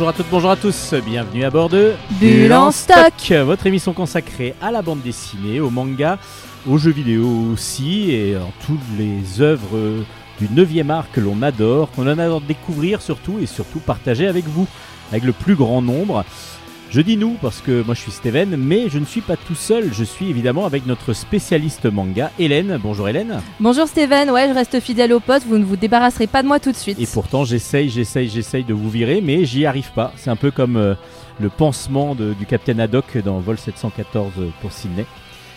Bonjour à toutes, bonjour à tous, bienvenue à bord de Bulle en stock. votre émission consacrée à la bande dessinée, au manga, aux jeux vidéo aussi, et en toutes les œuvres du 9e art que l'on adore, qu'on adore découvrir surtout, et surtout partager avec vous, avec le plus grand nombre. Je dis nous parce que moi je suis Steven, mais je ne suis pas tout seul, je suis évidemment avec notre spécialiste manga, Hélène. Bonjour Hélène. Bonjour Steven, ouais, je reste fidèle au poste, vous ne vous débarrasserez pas de moi tout de suite. Et pourtant j'essaye, j'essaye, j'essaye de vous virer, mais j'y arrive pas. C'est un peu comme euh, le pansement de- du Capitaine Haddock dans Vol 714 pour Sydney.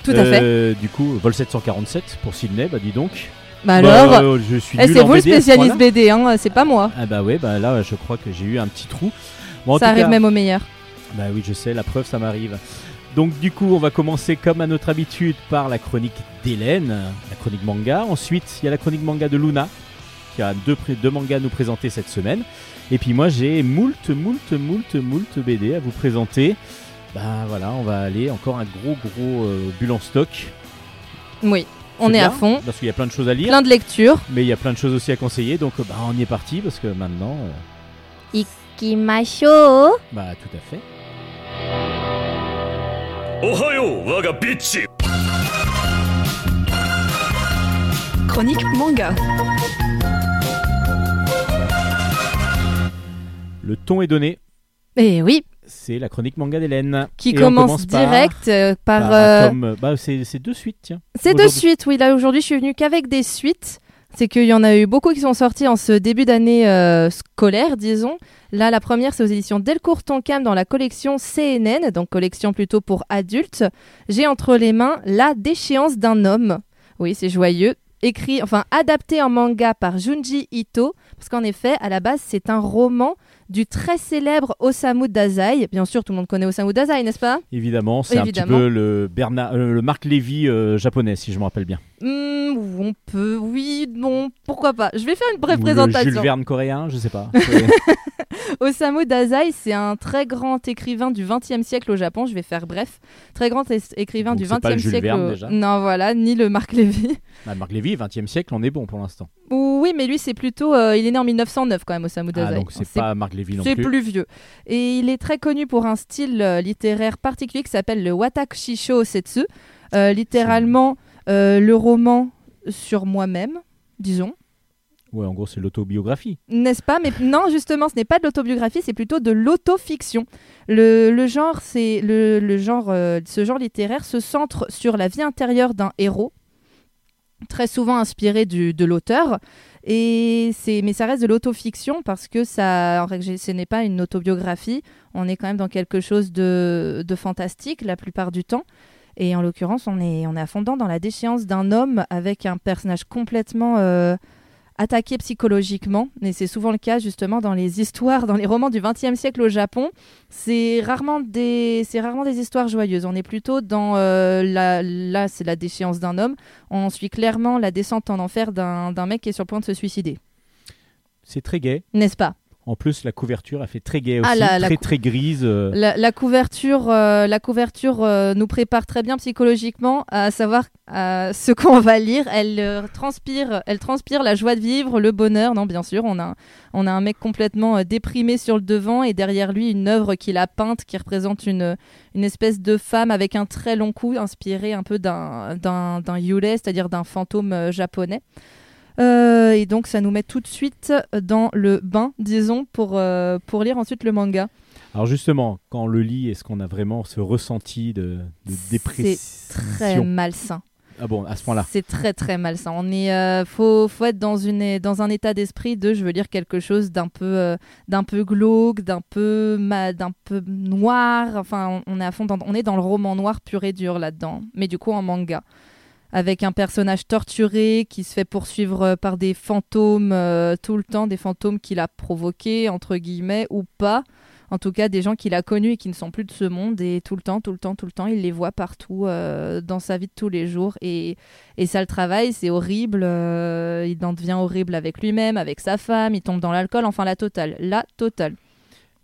Tout à fait. Euh, Du coup, Vol 747 pour Sydney, bah dis donc. Bah Bah, alors, euh, je suis eh, c'est vous le spécialiste. BD, hein, c'est pas moi. Ah bah ouais, bah là je crois que j'ai eu un petit trou. Bon, Ça arrive cas- même au meilleur. Bah oui, je sais, la preuve, ça m'arrive. Donc du coup, on va commencer comme à notre habitude par la chronique d'Hélène, la chronique manga. Ensuite, il y a la chronique manga de Luna, qui a deux, mangas à nous présenter cette semaine. Et puis moi, j'ai moult, moult, moult, moult BD à vous présenter. Bah voilà, on va aller encore un gros, gros euh, bulle en stock. Oui, on est à fond. Parce qu'il y a plein de choses à lire, Plein de lectures. mais il y a plein de choses aussi à conseiller. Donc bah, on y est parti, parce que maintenant... euh, bah tout à fait. Chronique manga. Le ton est donné. Et Eh oui, C'est la chronique manga d'Hélène. qui Et on commence, par- direct euh, par... par euh, tome- bah, c'est c'est deux suites, tiens. C'est de aujourd'hui. suite, oui. Là, aujourd'hui, je suis venue qu'avec des suites. C'est qu'il y en a eu beaucoup qui sont sortis en ce début d'année euh, scolaire, disons. Là, la première, c'est aux éditions Delcourt Tonkam dans la collection CNN, donc collection plutôt pour adultes. J'ai entre les mains La déchéance d'un homme. Oui, c'est joyeux. Écrit, enfin, adapté en manga par Junji Ito. Parce qu'en effet, à la base, c'est un roman du très célèbre Osamu Dazai. Bien sûr, tout le monde connaît Osamu Dazai, n'est-ce pas? Évidemment, c'est un petit peu le, Bernard, euh, le Marc Lévy euh, japonais, si je me rappelle bien. Hmm, on peut, oui, non, pourquoi pas. Je vais faire une brève Ou le présentation. Jules Verne coréen, je sais pas. Osamu Dazai, c'est un très grand écrivain du XXe siècle au Japon. Je vais faire bref. Très grand écrivain Donc du XXe siècle. Verne, au- déjà. Non, voilà, ni le Marc Lévy. Ah, Marc Lévy, 20e siècle, on est bon pour l'instant. oui, mais lui, c'est plutôt. euh, il est né en 1909 quand même, Osamu Ah, Dazai. donc c'est pas Marc Lévy non C'est plus. plus vieux. Et il est très connu pour un style euh, littéraire particulier qui s'appelle le Watakushisho Setsu. Euh, littéralement, le roman sur moi-même, disons. Ouais, en gros, c'est l'autobiographie. N'est-ce pas? Mais non, justement, ce n'est pas de l'autobiographie, c'est plutôt de l'autofiction. Le, le genre, c'est le, le genre, euh, ce genre littéraire se centre sur la vie intérieure d'un héros, très souvent inspiré de l'auteur. Et c'est, mais ça reste de l'autofiction parce que ça, en règle ce n'est pas une autobiographie. On est quand même dans quelque chose de, de fantastique la plupart du temps. Et en l'occurrence, on est, on est à dans la déchéance d'un homme avec un personnage complètement euh, attaqué psychologiquement. Et c'est souvent le cas justement dans les histoires, dans les romans du XXe siècle au Japon. C'est rarement des, c'est rarement des histoires joyeuses. On est plutôt dans euh, la, là, c'est la déchéance d'un homme. On suit clairement la descente en enfer d'un d'un mec qui est sur le point de se suicider, C'est très gai. n'est-ce pas? En plus, la couverture a fait très gai aussi, Ah, la- la très très grise. euh, La, la couverture, euh, la couverture euh, nous prépare très bien psychologiquement à savoir euh, ce qu'on va lire. Elle transpire, elle transpire la joie de vivre, le bonheur. Non, bien sûr, on a, on a un mec complètement déprimé sur le devant et derrière lui une œuvre qu'il a peinte qui représente une, une espèce de femme avec un très long cou, inspiré un peu d'un d'un yule, c'est-à-dire d'un fantôme japonais. Euh, et donc ça nous met tout de suite dans le bain, disons, pour, euh, pour lire ensuite le manga. Alors justement, quand on le lit, est-ce qu'on a vraiment ce ressenti de, de dépression Très malsain. Ah bon, à ce point-là. C'est très très malsain. On est, euh, faut, faut être dans une, dans un état d'esprit de, je veux lire quelque chose d'un peu, euh, d'un peu glauque, d'un peu, d'un peu noir. Enfin, on, on est à fond, dans, on est dans le roman noir pur et dur là-dedans. Mais du coup en manga, avec un personnage torturé qui se fait poursuivre euh, par des fantômes euh, tout le temps, des fantômes qu'il a provoqués entre guillemets ou pas. En tout cas, des gens qu'il a connus et qui ne sont plus de ce monde. Et tout le temps, tout le temps, tout le temps, il les voit partout euh, dans sa vie de tous les jours. Et, ça le travaille, c'est horrible. il en devient horrible avec lui-même, avec sa femme. Il tombe dans l'alcool. Enfin, la totale. La totale.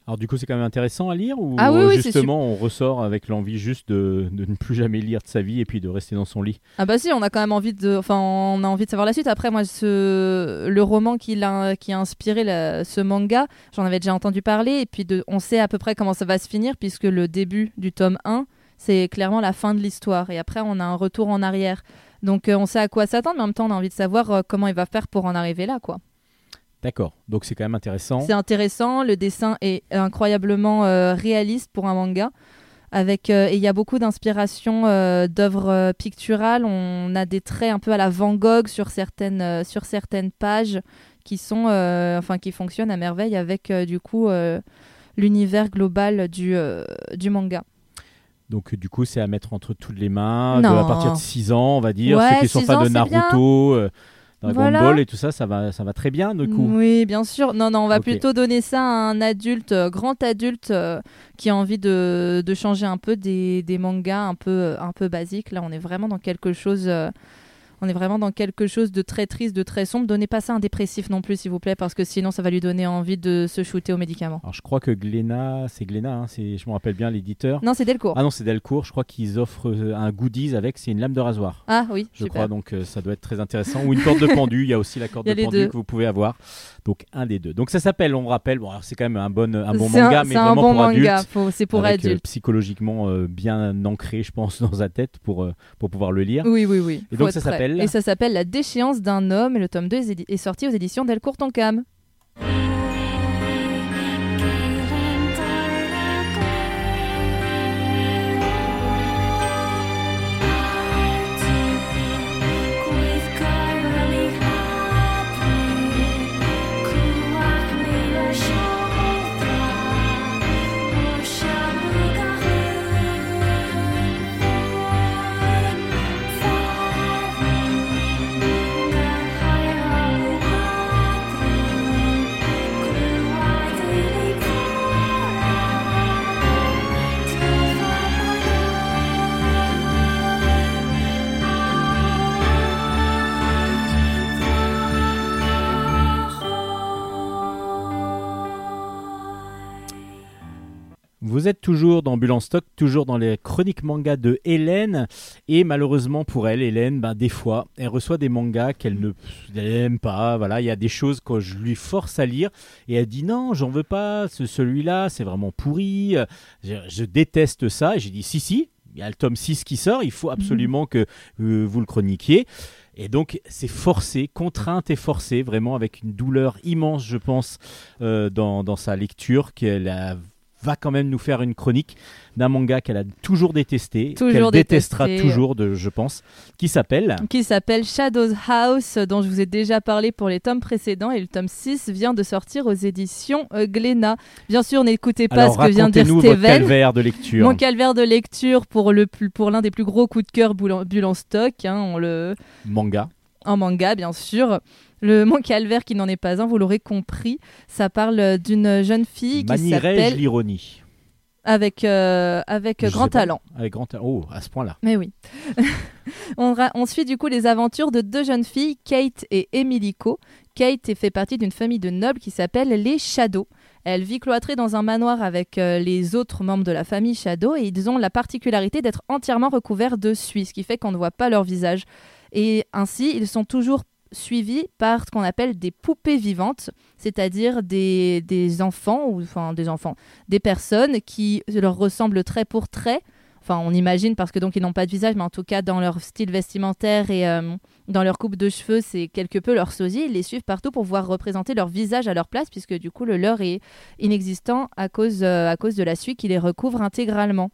Alors du coup, c'est quand même intéressant à lire ou Ah oui, oui, c'est justement on ressort avec l'envie juste de, de ne plus jamais lire de sa vie et puis de rester dans son lit? Ah bah si, on a quand même envie de, enfin, on a envie de savoir la suite. Après, moi, ce... le roman qui, l'a... qui a inspiré la- ce manga, j'en avais déjà entendu parler, et puis de... on sait à peu près comment ça va se finir, puisque le début du tome 1, c'est clairement la fin de l'histoire, et après, on a un retour en arrière. Donc, euh, on sait à quoi s'attendre, mais en même temps, on a envie de savoir euh, comment il va faire pour en arriver là, quoi. D'accord. Donc c'est quand même intéressant. C'est intéressant, le dessin est incroyablement euh, réaliste pour un manga. Avec, euh, et il y a beaucoup d'inspiration euh, d'œuvres picturales. On a des traits un peu à la Van Gogh sur certaines, sur certaines pages qui, sont, enfin, qui fonctionnent à merveille avec du coup l'univers global du, du manga. Donc du coup, c'est à mettre entre toutes les mains. De, à partir de 6 ans, on va dire. Ouais, Ceux qui sont 6 fans ans, de c'est Naruto, euh, Dragon Voilà. Ball et tout ça, ça va, ça va très bien du coup. Oui, bien sûr. Non, non, on va plutôt donner ça à un adulte, euh, grand adulte, euh, qui a envie de, de changer un peu des, des mangas un peu, un peu basiques. Là, on est vraiment dans quelque chose. On est vraiment dans quelque chose de très triste, de très sombre. Donnez pas ça à un dépressif non plus, s'il vous plaît, parce que sinon, ça va lui donner envie de se shooter aux médicaments. Alors je crois que Glénat, c'est Glénat, hein, je me rappelle bien l'éditeur. Non, c'est Delcourt. Ah non, c'est Delcourt. Je crois qu'ils offrent euh, un goodies avec, c'est une lame de rasoir. Ah oui, Je super. crois donc euh, ça doit être très intéressant. Ou une corde de pendu, il y a aussi la corde de pendu deux. que vous pouvez avoir. Donc un des deux. Donc ça s'appelle, on rappelle, bon c'est quand même un bon, un bon manga, un- mais c'est un vraiment bon pour manga. C'est pour avec, euh, adultes. psychologiquement euh, bien ancré, je pense, dans sa tête pour, pour pouvoir le lire. Oui, oui, oui. Et Faut donc, ça prêt. Et ça s'appelle La déchéance d'un homme. Et le tome 2 est sorti aux éditions Delcourt Tonkam. Vous êtes toujours dans Bulle en stock, toujours dans les chroniques manga de Hélène. Et malheureusement pour elle, Hélène, ben, des fois, elle reçoit des mangas qu'elle ne elle aime pas. Voilà, il y a des choses que je lui force à lire. Et elle dit non, j'en veux pas, ce- celui-là, c'est vraiment pourri. Je, je déteste ça. Et j'ai dit si, si, il y a le tome 6 qui sort, il faut absolument que euh, vous le chroniquiez. Et donc, c'est forcé, contrainte et forcée, vraiment avec une douleur immense, je pense, euh, dans, dans sa lecture, qu'elle a- va quand même nous faire une chronique d'un manga qu'elle a toujours détesté, qu'elle détestera toujours, de, je pense, qui s'appelle qui s'appelle Shadows House, dont je vous ai déjà parlé pour les tomes précédents. Et le tome 6 vient de sortir aux éditions euh, Glénat. Bien sûr, n'écoutez pas Alors, ce que vient de dire racontez-nous votre Steven. calvaire de lecture. Mon calvaire de lecture pour le plus- pour l'un des plus gros coups de cœur bulle en stock, hein, on le Manga. en manga bien sûr. Le mon calvaire qui n'en est pas un, vous l'aurez compris, ça parle d'une jeune fille qui s'appelle l'ironie? Avec euh, avec Je sais grand talent. Avec grand talent. Oh, à ce point-là. Mais oui. on, suit du coup les aventures de deux jeunes filles, Kate et Emilico. Kate fait partie d'une famille de nobles qui s'appelle les Shadows. Elle vit cloîtrée dans un manoir avec euh, les autres membres de la famille Shadow et ils ont la particularité d'être entièrement recouverts de suie, ce qui fait qu'on ne voit pas leur visage. Et ainsi, ils sont toujours suivis par ce qu'on appelle des poupées vivantes, c'est-à-dire des, des enfants, ou enfin des enfants, des personnes qui leur ressemblent trait pour trait. Enfin, on imagine parce que donc ils n'ont pas de visage, mais en tout cas dans leur style vestimentaire et euh, dans leur coupe de cheveux, c'est quelque peu leur sosie. Ils les suivent partout pour pouvoir représenter leur visage à leur place, puisque du coup le leur est inexistant à cause, euh, à cause de la suie qui les recouvre intégralement.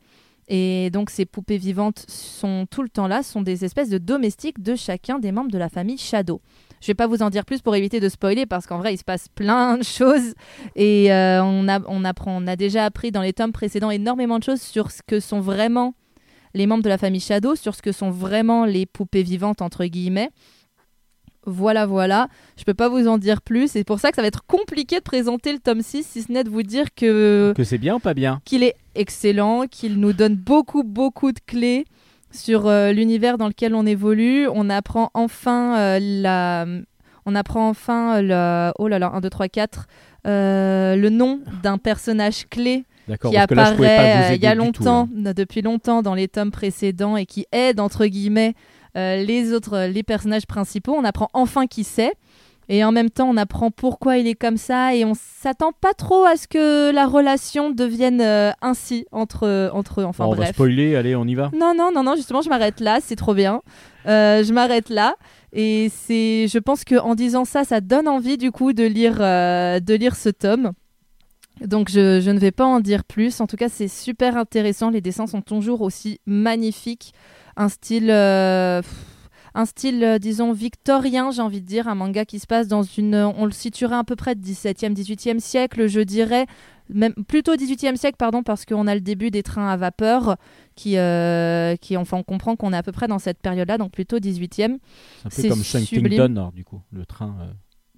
Et donc ces poupées vivantes sont tout le temps là, sont des espèces de domestiques de chacun des membres de la famille Shadow. Je vais pas vous en dire plus pour éviter de spoiler parce qu'en vrai il se passe plein de choses et euh, on, a, on apprend, on a déjà appris dans les tomes précédents énormément de choses sur ce que sont vraiment les membres de la famille Shadow, sur ce que sont vraiment les poupées vivantes entre guillemets. Voilà, voilà. Je peux pas vous en dire plus. C'est pour ça que ça va être compliqué de présenter le tome 6, si ce n'est de vous dire que Que c'est bien ou pas bien qu'il est excellent, qu'il nous donne beaucoup, beaucoup de clés sur euh, l'univers dans lequel on évolue. On apprend enfin euh, la... On apprend enfin le... Oh là là, 1, 2, 3, 4. euh, le nom d'un personnage clé qui là, apparaît euh, il y a tout, longtemps, depuis longtemps dans les tomes précédents et qui aide entre guillemets euh, les autres, euh, les personnages principaux. On apprend enfin qui c'est. Et en même temps, on apprend pourquoi il est comme ça et on s'attend pas trop à ce que la relation devienne euh, ainsi entre, entre eux. Enfin Bon, on va bref. spoiler, allez, on y va. Non, non, non, non, justement, je m'arrête là, c'est trop bien. Euh, je m'arrête là. Et c'est, je pense que en disant ça, ça donne envie du coup de lire, euh, de lire ce tome. Donc je, je ne vais pas en dire plus. En tout cas, c'est super intéressant. Les dessins sont toujours aussi magnifiques. Un style, euh, un style, euh, disons, victorien, j'ai envie de dire. Un manga qui se passe dans une... On le situerait à peu près 17e, 18e siècle, je dirais. Même plutôt 18e siècle, pardon, parce qu'on a le début des trains à vapeur qui, euh, qui enfin, on comprend qu'on est à peu près dans cette période-là, donc plutôt 18e. C'est un peu comme du coup, le train. euh,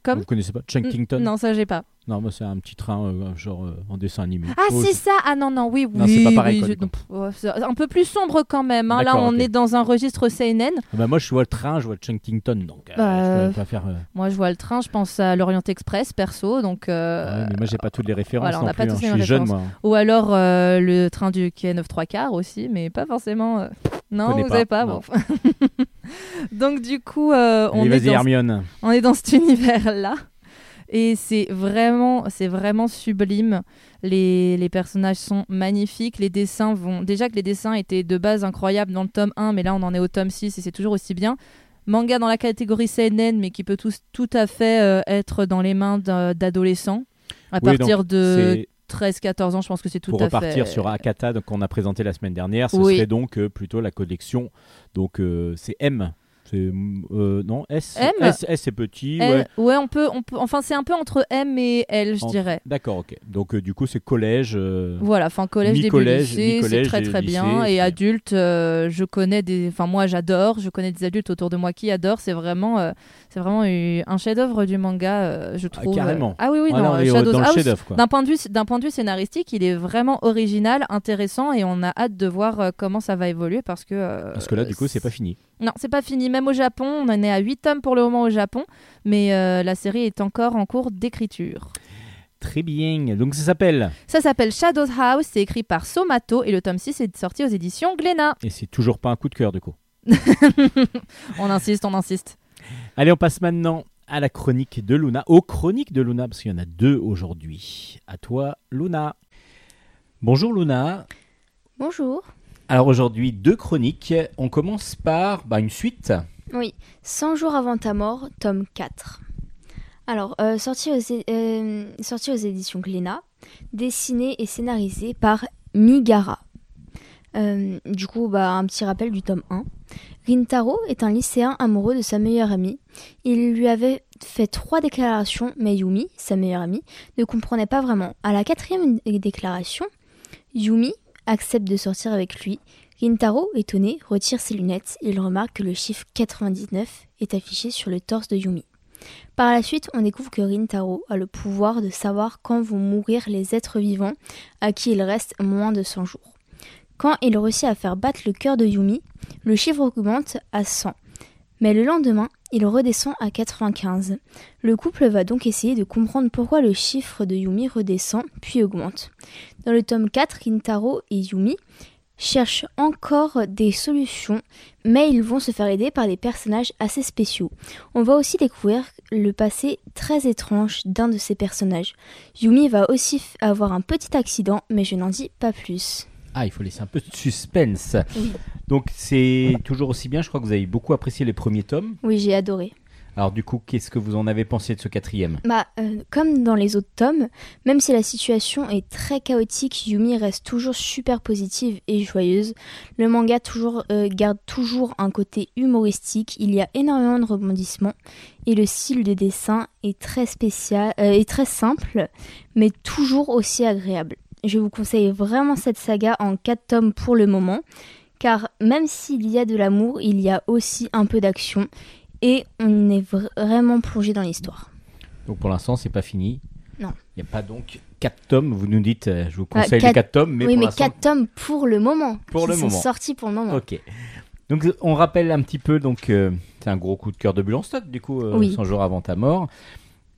Comme Vous connaissez pas Chunkington Non, ça j'ai pas. Non, moi, c'est un petit train, euh, genre euh, en dessin animé. Ah, Oh, c'est ça Ah non, non, oui, oui. Non, c'est pas pareil, oui, quoi, je- du coup. pff, ouais, c'est un peu plus sombre quand même. hein. Là, D'accord, on ok. est dans un registre seinen. Ah bah, moi, je vois le train, je vois Chunkington, donc euh, Bah, je peux pas faire. euh, Moi, je vois le train, je pense à l'Orient Express, perso. Donc, euh, ouais, mais moi, j'ai pas toutes les références voilà, on non n'a pas plus. hein. tous Je les suis jeune, moi. Ou alors euh, le train du quai 9 3 quarts aussi, mais pas forcément. euh, Non, Connais vous pas, savez pas. non. bon. donc, du coup, euh, on, est dans, Hermione. on est dans cet univers-là. Et c'est vraiment, c'est vraiment sublime. Les, les personnages sont magnifiques. Les dessins vont. Déjà que les dessins étaient de base incroyables dans le tome 1, mais là on en est au tome 6 et c'est toujours aussi bien. Manga dans la catégorie CNN, mais qui peut tous- tout à fait euh, être dans les mains d'adolescents. À Oui, partir de 13-14 ans, je pense que c'est tout pour à repartir fait. sur Akata qu'on a présenté la semaine dernière. Ce Oui. serait donc euh, plutôt la collection. Donc, euh, c'est M. C'est euh, non S. M S, S, c'est petit. L- ouais. ouais, on peut, on peut. Enfin, c'est un peu entre M et L, je En- dirais. D'accord, ok. Donc euh, du coup c'est collège. euh, Voilà, enfin collège, début Mi-collège, lycée, c'est très très lycée, bien. Et adulte, je connais des, enfin moi j'adore, je connais des adultes autour de moi qui adorent. C'est vraiment, c'est vraiment un chef-d'œuvre du manga, je Ah, trouve. carrément. Ah oui oui ah non, non, est, Shadows- dans ah. D'un point de vue, d'un point de vue scénaristique, il est vraiment original, intéressant, et on a hâte de voir comment ça va évoluer parce que. Parce que là du coup c'est pas fini. Non, c'est pas fini. Même au Japon, on en est à 8 tomes pour le moment au Japon, mais euh, la série est encore en cours d'écriture. Très bien. Donc ça s'appelle. Ça s'appelle Shadows House, c'est écrit par Somato et le tome 6 est sorti aux éditions Glénat. Et c'est toujours pas un coup de cœur du coup. On insiste, on insiste. Allez, on passe maintenant à la chronique de Luna. Aux chroniques de Luna, parce qu'il y en a deux aujourd'hui. À toi, Luna. Bonjour Luna. Bonjour. Alors aujourd'hui, deux chroniques. On commence par bah, une suite. Oui, 100 jours avant ta mort, tome 4. Alors, euh, sorti, aux, é- euh, sorti aux éditions Glénat, dessiné et scénarisé par Migara. Euh, du coup, bah, un petit rappel du tome 1. Rintaro est un lycéen amoureux de sa meilleure amie. Il lui avait fait trois déclarations, mais Yumi, sa meilleure amie, ne comprenait pas vraiment. À la quatrième déclaration, Yumi accepte de sortir avec lui Rintaro, étonné, retire ses lunettes. Il remarque que le chiffre 99 est affiché sur le torse de Yumi. Par la suite, on découvre que Rintaro a le pouvoir de savoir quand vont mourir les êtres vivants à qui il reste moins de 100 jours. Quand il réussit à faire battre le cœur de Yumi, le chiffre augmente à 100. Mais le lendemain, il redescend à 95. Le couple va donc essayer de comprendre pourquoi le chiffre de Yumi redescend puis augmente. Dans le tome 4, Rintaro et Yumi cherchent encore des solutions, mais ils vont se faire aider par des personnages assez spéciaux. On va aussi découvrir le passé très étrange d'un de ces personnages. Yumi va aussi avoir un petit accident, mais je n'en dis pas plus. Ah, il faut laisser un peu de suspense. Oui. Donc c'est toujours aussi bien. Je crois que vous avez beaucoup apprécié les premiers tomes. Oui, j'ai adoré. Alors du coup, qu'est-ce que vous en avez pensé de ce quatrième? Bah, euh, comme dans les autres tomes, même si la situation est très chaotique, Yumi reste toujours super positive et joyeuse. Le manga toujours, euh, garde toujours un côté humoristique, il y a énormément de rebondissements et le style de dessin est très spécial, euh, est très simple, mais toujours aussi agréable. Je vous conseille vraiment cette saga en 4 tomes pour le moment, car même s'il y a de l'amour, il y a aussi un peu d'action et on est vra- vraiment plongé dans l'histoire. Donc pour l'instant, c'est pas fini. Non. Il n'y a pas donc quatre tomes. Vous nous dites, euh, je vous Ah, conseille les quatre- quatre tomes, mais oui, pour mais l'instant. 4 tomes pour le moment. Pour le sont moment. sortis pour le moment. Ok. Donc on rappelle un petit peu, donc euh, c'est un gros coup de cœur de Bulle en stock, du coup, euh, Oui. 100 jours avant ta mort.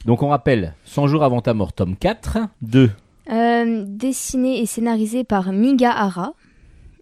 Donc on rappelle 100 jours avant ta mort, tome 4, 2. Euh, dessiné et scénarisé par Miga Hara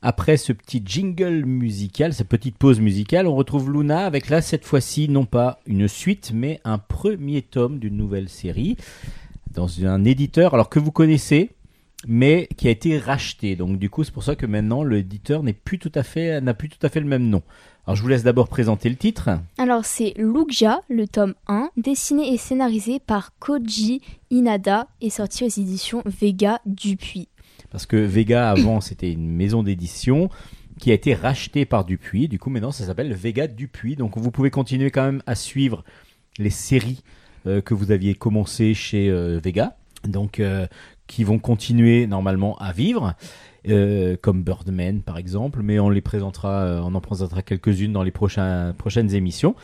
Après ce petit jingle musical, cette petite pause musicale, on retrouve Luna avec là cette fois-ci non pas une suite mais un premier tome d'une nouvelle série dans un éditeur alors que vous connaissez mais qui a été racheté. Donc du coup, c'est pour ça que maintenant l'éditeur n'est plus tout à fait n'a plus tout à fait le même nom. Alors je vous laisse d'abord présenter le titre. Alors c'est Lugja, le tome 1, dessiné et scénarisé par Koji Inada et sorti aux éditions Vega Dupuis. Parce que Vega avant c'était une maison d'édition qui a été rachetée par Dupuis. Du coup maintenant ça s'appelle Vega Dupuis. Donc vous pouvez continuer quand même à suivre les séries euh, que vous aviez commencé chez euh, Vega. Donc euh, qui vont continuer normalement à vivre. comme Birdman par exemple, mais on les présentera, on en présentera quelques-unes dans les prochaines émissions.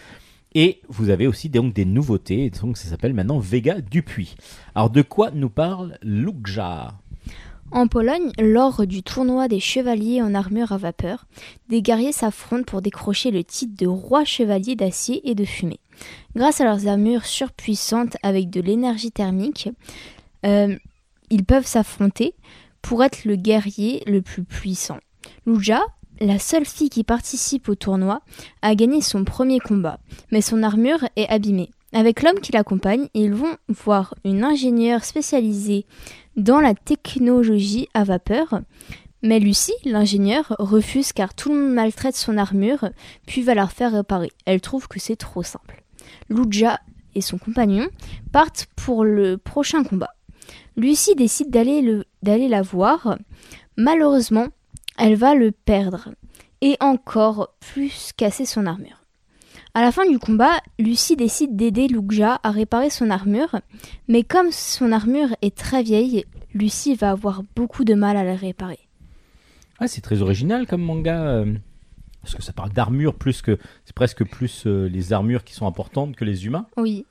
Et vous avez aussi donc des nouveautés, donc ça s'appelle maintenant Vega Dupuis. Alors de quoi nous parle Lugja En Pologne, lors du tournoi des chevaliers en armure à vapeur, des guerriers s'affrontent pour décrocher le titre de roi chevalier d'acier et de fumée. Grâce à leurs armures surpuissantes avec de l'énergie thermique, euh, ils peuvent s'affronter pour être le guerrier le plus puissant. Luja, la seule fille qui participe au tournoi, a gagné son premier combat, mais son armure est abîmée. Avec l'homme qui l'accompagne, ils vont voir une ingénieure spécialisée dans la technologie à vapeur. Mais Lucie, l'ingénieure, refuse car tout le monde maltraite son armure, puis va la faire réparer. Elle trouve que c'est trop simple. Luja et son compagnon partent pour le prochain combat. Lucie décide d'aller le- d'aller la voir. Malheureusement, elle va le perdre et encore plus casser son armure. À la fin du combat, Lucie décide d'aider Lugja à réparer son armure, mais comme son armure est très vieille, Lucie va avoir beaucoup de mal à la réparer. Ah, c'est très original comme manga. euh, parce que ça parle d'armure plus que. C'est presque plus euh, les armures qui sont importantes que les humains. Oui.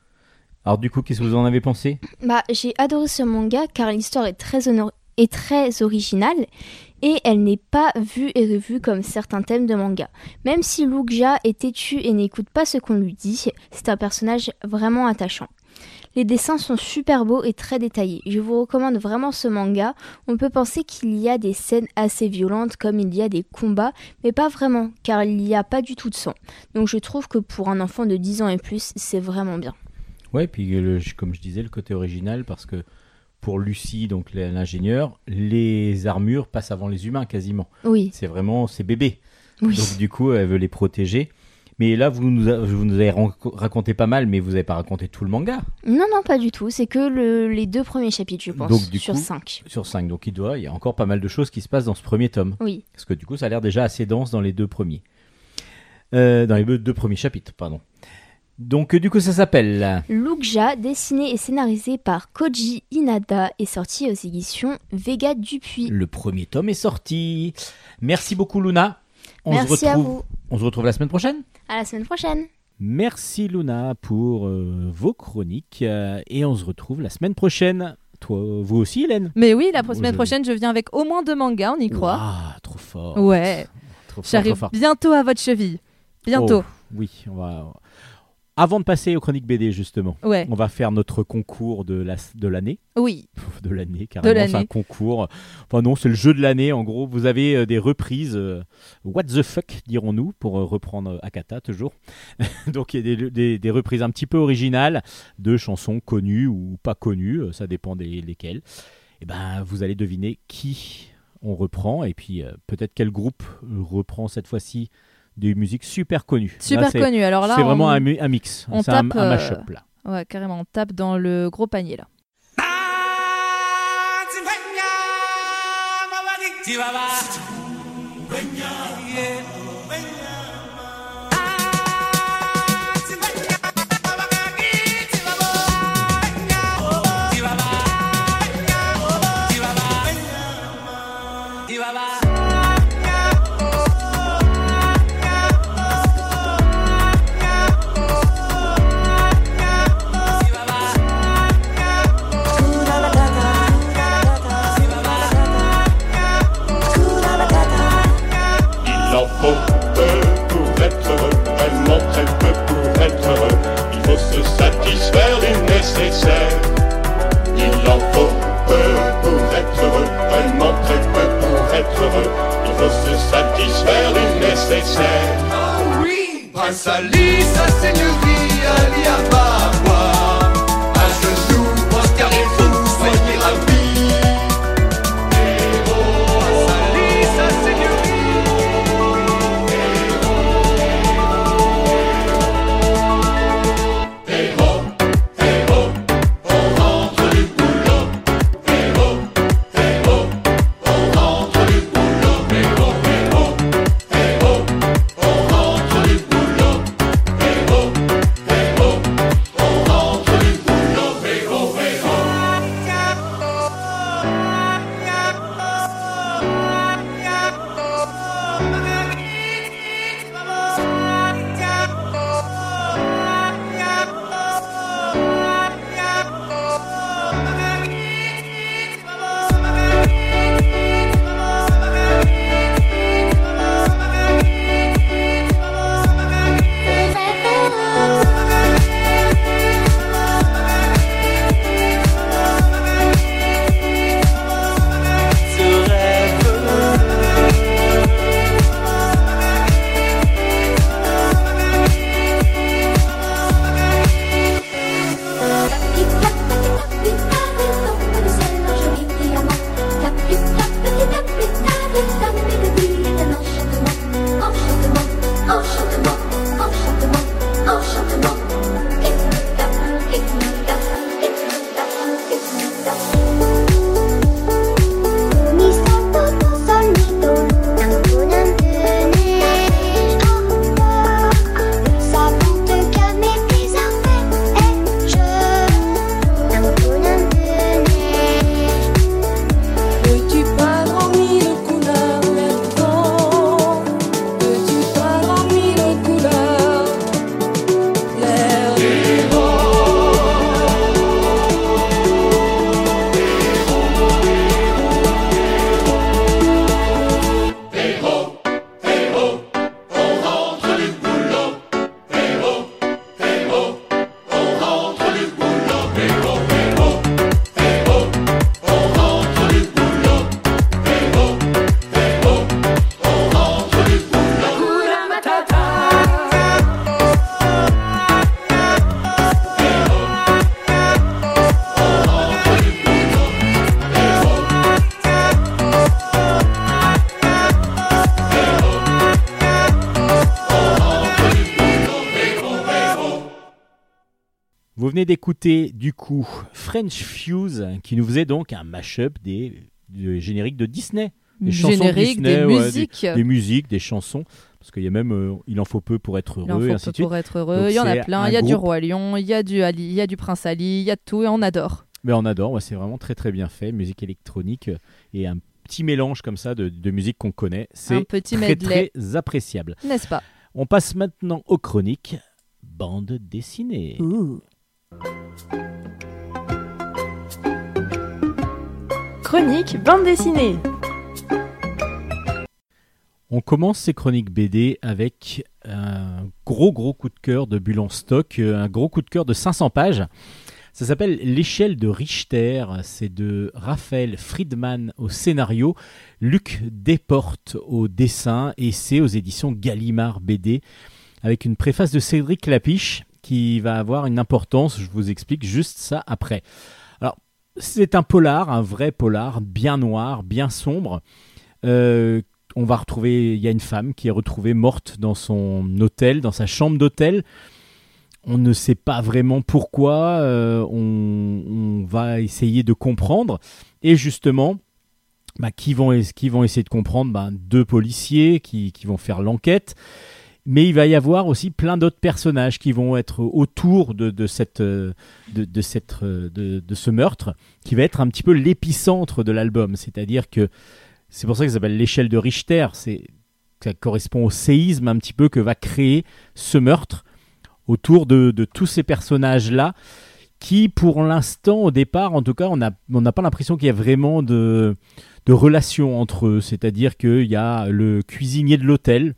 Alors, du coup, qu'est-ce que vous en avez pensé? Bah, j'ai adoré ce manga car l'histoire est très, honor- est très originale et elle n'est pas vue et revue comme certains thèmes de manga. Même si Lugja est têtu et n'écoute pas ce qu'on lui dit, c'est un personnage vraiment attachant. Les dessins sont super beaux et très détaillés. Je vous recommande vraiment ce manga. On peut penser qu'il y a des scènes assez violentes comme il y a des combats, mais pas vraiment, car il n'y a pas du tout de sang. Donc je trouve que pour un enfant de 10 ans et plus, c'est vraiment bien. Ouais, puis comme je disais, le côté original, parce que pour Lucie, donc l'ingénieur, les armures passent avant les humains quasiment. Oui, C'est vraiment ses bébés. oui. Donc, du coup, elle veut les protéger. Mais là, vous nous, a- vous nous avez raconté pas mal, mais vous n'avez pas raconté tout le manga Non, non, pas du tout. C'est que le- les deux premiers chapitres, je pense, Donc, du sur coup- cinq. sur 5. Donc, il doit, il y a encore pas mal de choses qui se passent dans ce premier tome. Oui. Parce que du coup, ça a l'air déjà assez dense dans les deux premiers. Euh, dans les deux deux premiers chapitres, pardon. Donc, du coup, ça s'appelle. Lugja, dessiné et scénarisé par Koji Inada, est sorti aux éditions Vega Dupuis. Le premier tome est sorti. Merci beaucoup, Luna. On Merci se à retrouve. vous. On se retrouve la semaine prochaine. À la semaine prochaine. Merci Luna pour euh, vos chroniques euh, et on se retrouve la semaine prochaine. Toi, vous aussi, Hélène? Mais oui, la pro- Oh, semaine je- prochaine, je viens avec au moins deux mangas, on y croit. Ah, trop fort. Ouais, Trop fort, trop j'arrive fort. bientôt à votre cheville. Bientôt. Oh, oui, on va. Avant de passer aux chroniques BD, justement, Ouais, on va faire notre concours de la- de l'année. oui. de l'année, carrément, c'est un concours. Enfin non, c'est le jeu de l'année, en gros. Vous avez euh, des reprises, euh, what the fuck, dirons-nous, pour euh, reprendre Akata, toujours. Donc il y a des, des- des reprises un petit peu originales de chansons connues ou pas connues, ça dépend des lesquelles. Et ben, vous allez deviner qui on reprend, et puis euh, peut-être quel groupe reprend cette fois-ci des musiques super connues. Super c'est- connu. Alors là, C'est on... vraiment un, mix, on c'est un, tape, un euh, mash-up là. Ouais, carrément, on tape dans le gros panier là. Chihuahua. Venez d'écouter du coup French Fuse qui nous faisait donc un mash-up des, des génériques de Disney. Des chansons Disney, des ouais, musiques. des, musiques, des chansons. Parce qu'il y a même euh, Il en faut peu pour être Il en heureux, et faut ainsi peu suite. pour être heureux. Il y en a plein. Il y a du Roi Lion, il y a du Ali, il y a du Prince Ali, il y a de tout et on adore. Mais on adore, ouais, c'est vraiment très très bien fait. Musique électronique et un petit mélange comme ça de, de musique qu'on connaît. C'est très medley. très appréciable. N'est-ce pas? On passe maintenant aux chroniques bande dessinée. Chronique bande dessinée. On commence ces chroniques BD avec un gros gros coup de cœur de Bulle en stock, euh, un gros coup de cœur de 500 pages. Ça s'appelle L'échelle de Richter, c'est de Raphaël Friedman au scénario, Luc Desportes au dessin et c'est aux éditions Gallimard BD avec une préface de Cédric Lapiche qui va avoir une importance, je vous explique juste ça après. Alors, c'est un polar, un vrai polar, bien noir, bien sombre. Euh, on va retrouver, il y a une femme qui est retrouvée morte dans son hôtel, dans sa chambre d'hôtel. On ne sait pas vraiment pourquoi, euh, on, va essayer de comprendre. Et justement, bah, qui, vont, essayer de comprendre? Bah, Deux policiers qui vont faire l'enquête. Mais il va y avoir aussi plein d'autres personnages qui vont être autour de, de, cette, euh, de, de, cette, euh, de, de ce meurtre, qui va être un petit peu l'épicentre de l'album. C'est-à-dire que c'est pour ça que s'appelle l'échelle de Richter. C'est ça correspond au séisme un petit peu que va créer ce meurtre autour de, de tous ces personnages-là qui, pour l'instant, au départ, en tout cas, on n'a on pas l'impression qu'il y a vraiment de, de relation entre eux. C'est-à-dire qu'il y a le cuisinier de l'hôtel,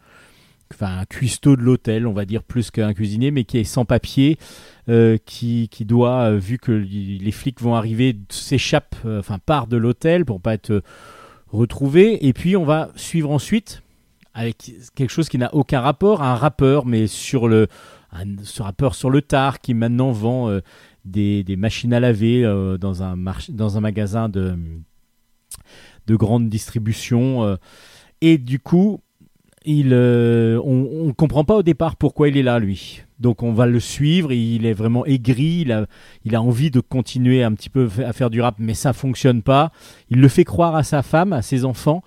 enfin un cuistot de l'hôtel, on va dire plus qu'un cuisinier, mais qui est sans papier, euh, qui, qui doit, euh, vu que les flics vont arriver, s'échappe, euh, enfin part de l'hôtel pour pas être retrouvé. Et puis on va suivre ensuite avec quelque chose qui n'a aucun rapport, un rappeur, mais sur le, un- ce rappeur sur le qui maintenant vend des, des machines à laver dans, un dans un magasin de, de grande distribution. et du coup, il, euh, on ne comprend pas au départ pourquoi il est là, lui. Donc on va le suivre, il est vraiment aigri, il a, il a envie de continuer un petit peu à faire du rap, mais ça fonctionne pas. Il le fait croire à sa femme, à ses enfants,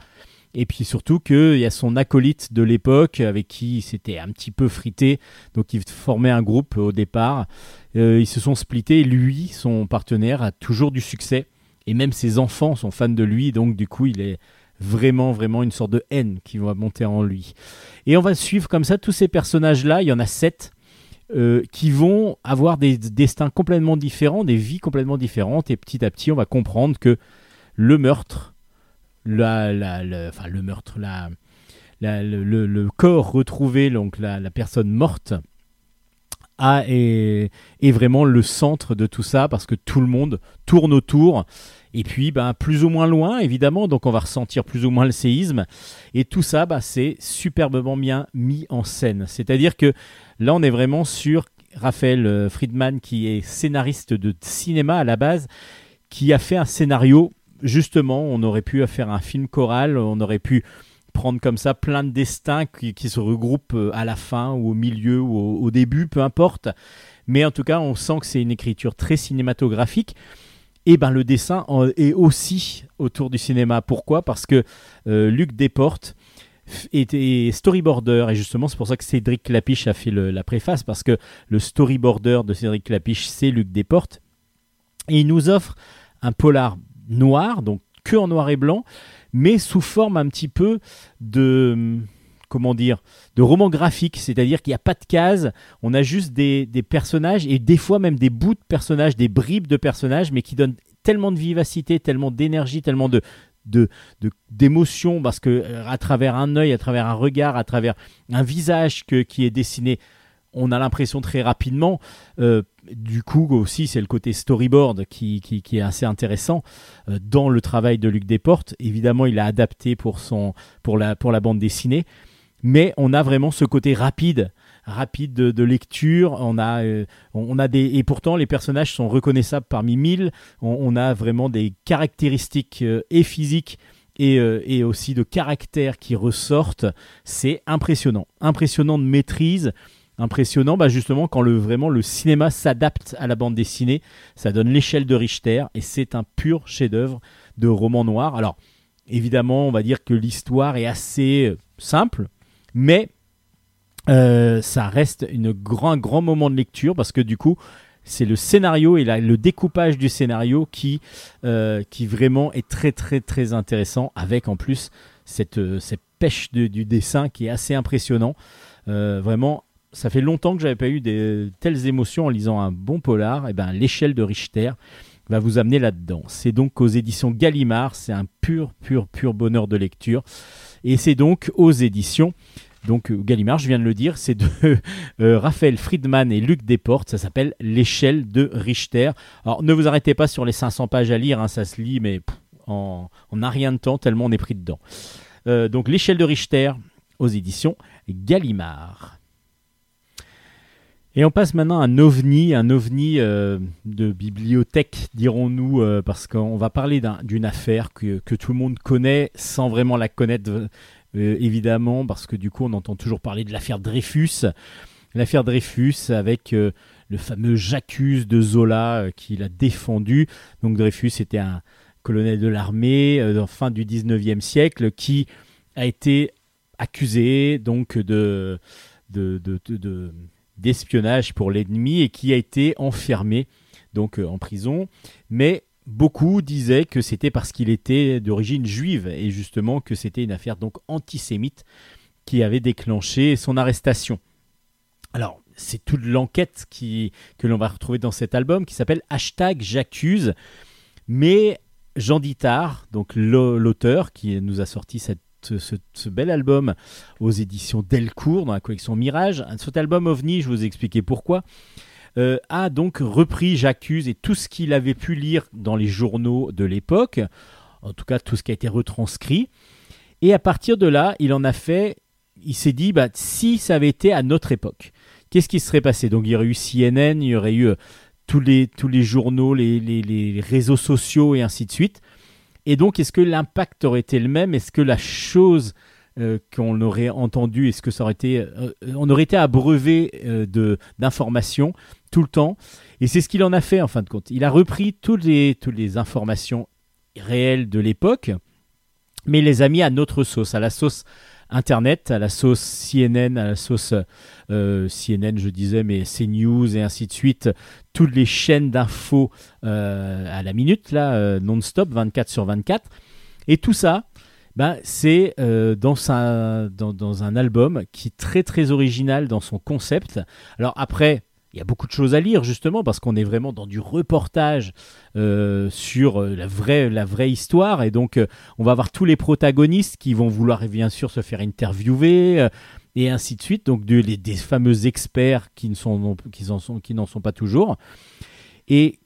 et puis surtout qu'il y a son acolyte de l'époque avec qui il s'était un petit peu frité, donc il formait un groupe au départ. Euh, ils se sont splittés, lui, son partenaire, a toujours du succès, et même ses enfants sont fans de lui, donc du coup il est vraiment, vraiment une sorte de haine qui va monter en lui. Et on va suivre comme ça tous ces personnages-là, il y en a sept, euh, qui vont avoir des destins complètement différents, des vies complètement différentes, et petit à petit, on va comprendre que le meurtre, la, la- le meurtre, le, corps retrouvé, donc la, personne morte, est vraiment le centre de tout ça, parce que tout le monde tourne autour, et puis ben, plus ou moins loin, évidemment, donc on va ressentir plus ou moins le séisme, et tout ça, bah, c'est superbement bien mis en scène. C'est-à-dire que Là, on est vraiment sur Raphaël euh, Friedman, qui est scénariste de cinéma à la base, qui a fait un scénario. Justement, on aurait pu faire un film choral, on aurait pu prendre comme ça plein de destins qui, se regroupent euh, à la fin ou au milieu ou au début, peu importe. Mais en tout cas, on sent que c'est une écriture très cinématographique. Et ben le dessin en- est aussi autour du cinéma. Pourquoi? Parce que euh, Luc Desportes était storyboarder. Et justement c'est pour ça que Cédric Clapiche a fait la préface parce que le storyboarder de Cédric Clapiche c'est Luc Desportes. Et il nous offre un polar noir donc que en noir et blanc mais sous forme un petit peu de comment dire de roman graphique c'est-à-dire qu'il n'y a pas de cases on a juste des, des personnages et des fois même des bouts de personnages des bribes de personnages mais qui donnent tellement de vivacité tellement d'énergie tellement de de d'émotion parce que euh, à travers un œil, à travers un regard, à travers un visage que, qui est dessiné, on a l'impression très rapidement. euh, du coup aussi, c'est le côté storyboard qui, qui, qui est assez intéressant euh, dans le travail de Luc Desportes. Évidemment, il a adapté pour, son, pour, la, pour la bande dessinée, mais on a vraiment ce côté rapide rapide de, lecture. On a euh, on a des et pourtant les personnages sont reconnaissables parmi mille. On, a vraiment des caractéristiques euh, et physiques et, euh, aussi de caractères qui ressortent, c'est impressionnant. Impressionnant de maîtrise, impressionnant bah, justement quand le, vraiment le cinéma s'adapte à la bande dessinée, ça donne l'échelle de Richter et c'est un pur chef-d'œuvre de roman noir. Alors évidemment, on va dire que l'histoire est assez simple, mais euh, ça reste une grand, un grand moment de lecture parce que du coup, c'est le scénario et le découpage du scénario qui, euh, qui vraiment est très très très intéressant avec en plus cette, euh, cette pêche de- du dessin qui est assez impressionnant. Vraiment, ça fait longtemps que j'avais pas eu des telles émotions en lisant un bon polar. Et ben, l'échelle de Richter va vous amener là-dedans. C'est donc aux éditions Gallimard. C'est un pur pur pur bonheur de lecture. Et c'est donc aux éditions donc euh, Gallimard, je viens de le dire, c'est de euh, Raphaël Friedman et Luc Desportes. Ça s'appelle L'échelle de Richter. Alors ne vous arrêtez pas sur les 500 pages à lire, hein, ça se lit, mais pff, en, rien de temps, tellement on est pris dedans. Euh, donc L'échelle de Richter aux éditions Gallimard. Et on passe maintenant à un ovni, un ovni de bibliothèque, dirons-nous, parce qu'on va parler d'un- d'une affaire que, tout le monde connaît sans vraiment la connaître évidemment, parce que du coup, on entend toujours parler de l'affaire Dreyfus. L'affaire Dreyfus avec euh, le fameux J'accuse de Zola euh, qui l'a défendu. Donc Dreyfus était un colonel de l'armée euh, fin du 19e siècle qui a été accusé donc de, de, de- de- de- d'espionnage pour l'ennemi et qui a été enfermé donc euh, en prison. Mais beaucoup disaient que c'était parce qu'il était d'origine juive et justement que c'était une affaire donc antisémite qui avait déclenché son arrestation. Alors, c'est toute l'enquête que l'on va retrouver dans cet album qui s'appelle Hashtag J'accuse. Mais Jean Dittard, donc l'au- l'auteur qui nous a sorti ce, ce bel album aux éditions Delcourt dans la collection Mirage, cet album OVNI, je vous ai expliqué pourquoi, euh, a donc repris J'accuse et tout ce qu'il avait pu lire dans les journaux de l'époque, en tout cas tout ce qui a été retranscrit. Et à partir de là, il en a fait il s'est dit, bah, si ça avait été à notre époque, qu'est-ce qui serait passé? Donc il y aurait eu CNN, il y aurait eu euh, tous, les, tous les journaux, les, les- les réseaux sociaux et ainsi de suite. Et donc, est-ce que l'impact aurait été le même? Est-ce que la chose euh, qu'on aurait entendue, est-ce que ça aurait été... euh, on aurait été abreuvé euh, d'informations tout le temps Et c'est ce qu'il en a fait, en fin de compte. Il a repris toutes les, toutes les informations réelles de l'époque, mais les a mis à notre sauce, à la sauce Internet, à la sauce CNN, à la sauce euh, CNN, je disais, mais CNews et ainsi de suite, toutes les chaînes d'infos euh, à la minute, là, euh, non-stop, 24 sur 24. Et tout ça, ben, c'est euh, dans, dans, un album qui est très très original dans son concept. Alors après, il y a beaucoup de choses à lire justement parce qu'on est vraiment dans du reportage euh, sur euh, la vraie, la vraie histoire. Et donc on va avoir tous les protagonistes qui vont vouloir bien sûr se faire interviewer et ainsi de suite. Donc des fameux experts qui ne sont sont n'en sont pas toujours. Et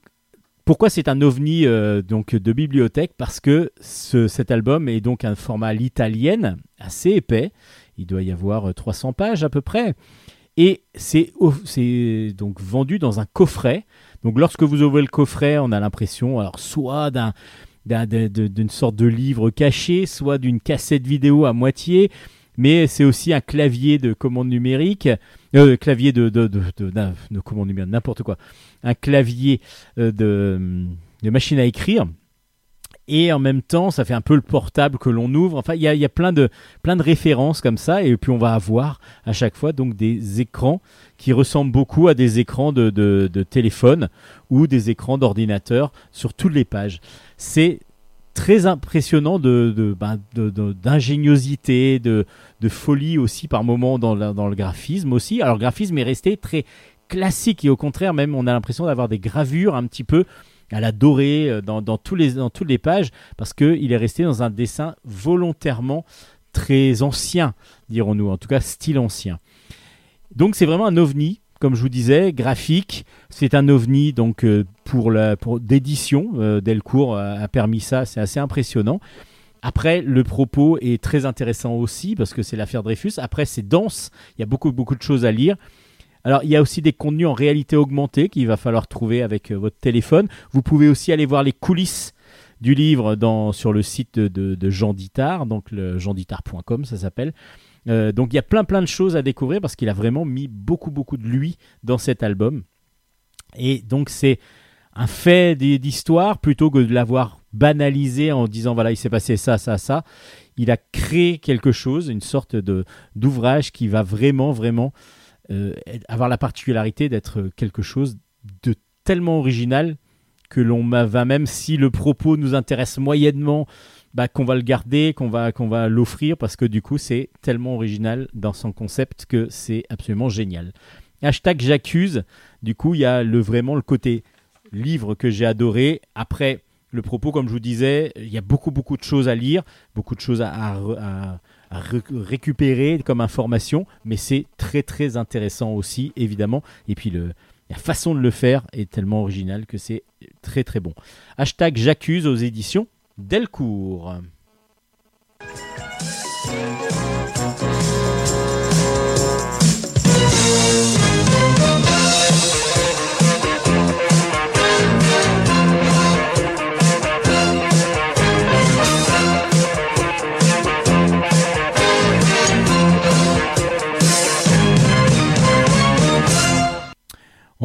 pourquoi c'est un ovni euh, donc de bibliothèque? Parce que ce- cet album est donc un format à l'italienne, assez épais. Il doit y avoir euh, 300 pages à peu près. Et c'est donc vendu dans un coffret. Donc lorsque vous ouvrez le coffret, on a l'impression soit d'une sorte de livre caché, soit d'une cassette vidéo à moitié, mais c'est aussi un clavier de commande numérique, euh, clavier de, numérique, n'importe quoi, un clavier euh, de, machine à écrire. Et en même temps, ça fait un peu le portable que l'on ouvre. Enfin, il y a, plein, de, références comme ça. Et puis, on va avoir à chaque fois donc des écrans qui ressemblent beaucoup à des écrans de, de, de téléphone ou des écrans d'ordinateur sur toutes les pages. C'est très impressionnant de- d'ingéniosité, de, folie aussi par moments dans, le graphisme aussi. Alors le graphisme est resté très classique et au contraire même on a l'impression d'avoir des gravures un petit peu à la dorée euh, dans toutes les pages parce qu'il est resté dans un dessin volontairement très ancien, dirons-nous, en tout cas style ancien. Donc c'est vraiment un ovni, comme je vous disais, graphique. C'est un ovni donc euh, pour la pour d'édition. Euh, Delcourt a, permis ça, c'est assez impressionnant. Après, le propos est très intéressant aussi parce que c'est l'affaire Dreyfus. Après, c'est dense. Il y a beaucoup beaucoup de choses à lire. Alors, il y a aussi des contenus en réalité augmentée qu'il va falloir trouver avec euh, votre téléphone. Vous pouvez aussi aller voir les coulisses du livre dans, sur le site de, Jean Dittard, donc le ça s'appelle. Euh, donc il y a plein plein de choses à découvrir parce qu'il a vraiment mis beaucoup beaucoup de lui dans cet album. Et donc c'est un fait d'histoire plutôt que de l'avoir banalisé en disant voilà il s'est passé ça ça ça. Il a créé quelque chose, une sorte de d'ouvrage qui va vraiment vraiment euh, avoir la particularité d'être quelque chose de tellement original que l'on va même si le propos nous intéresse moyennement bah, qu'on va le garder, qu'on va, qu'on va l'offrir parce que du coup c'est tellement original dans son concept que c'est absolument génial. Hashtag j'accuse, du coup il y a le, vraiment le côté livre que j'ai adoré. Après le propos, comme je vous disais, il y a beaucoup beaucoup de choses à lire, beaucoup de choses à, à re- à- à ré- récupérer comme information, mais c'est très très intéressant aussi évidemment. Et puis le, la façon de le faire est tellement originale que c'est très très bon. Hashtag j'accuse aux éditions Delcourt.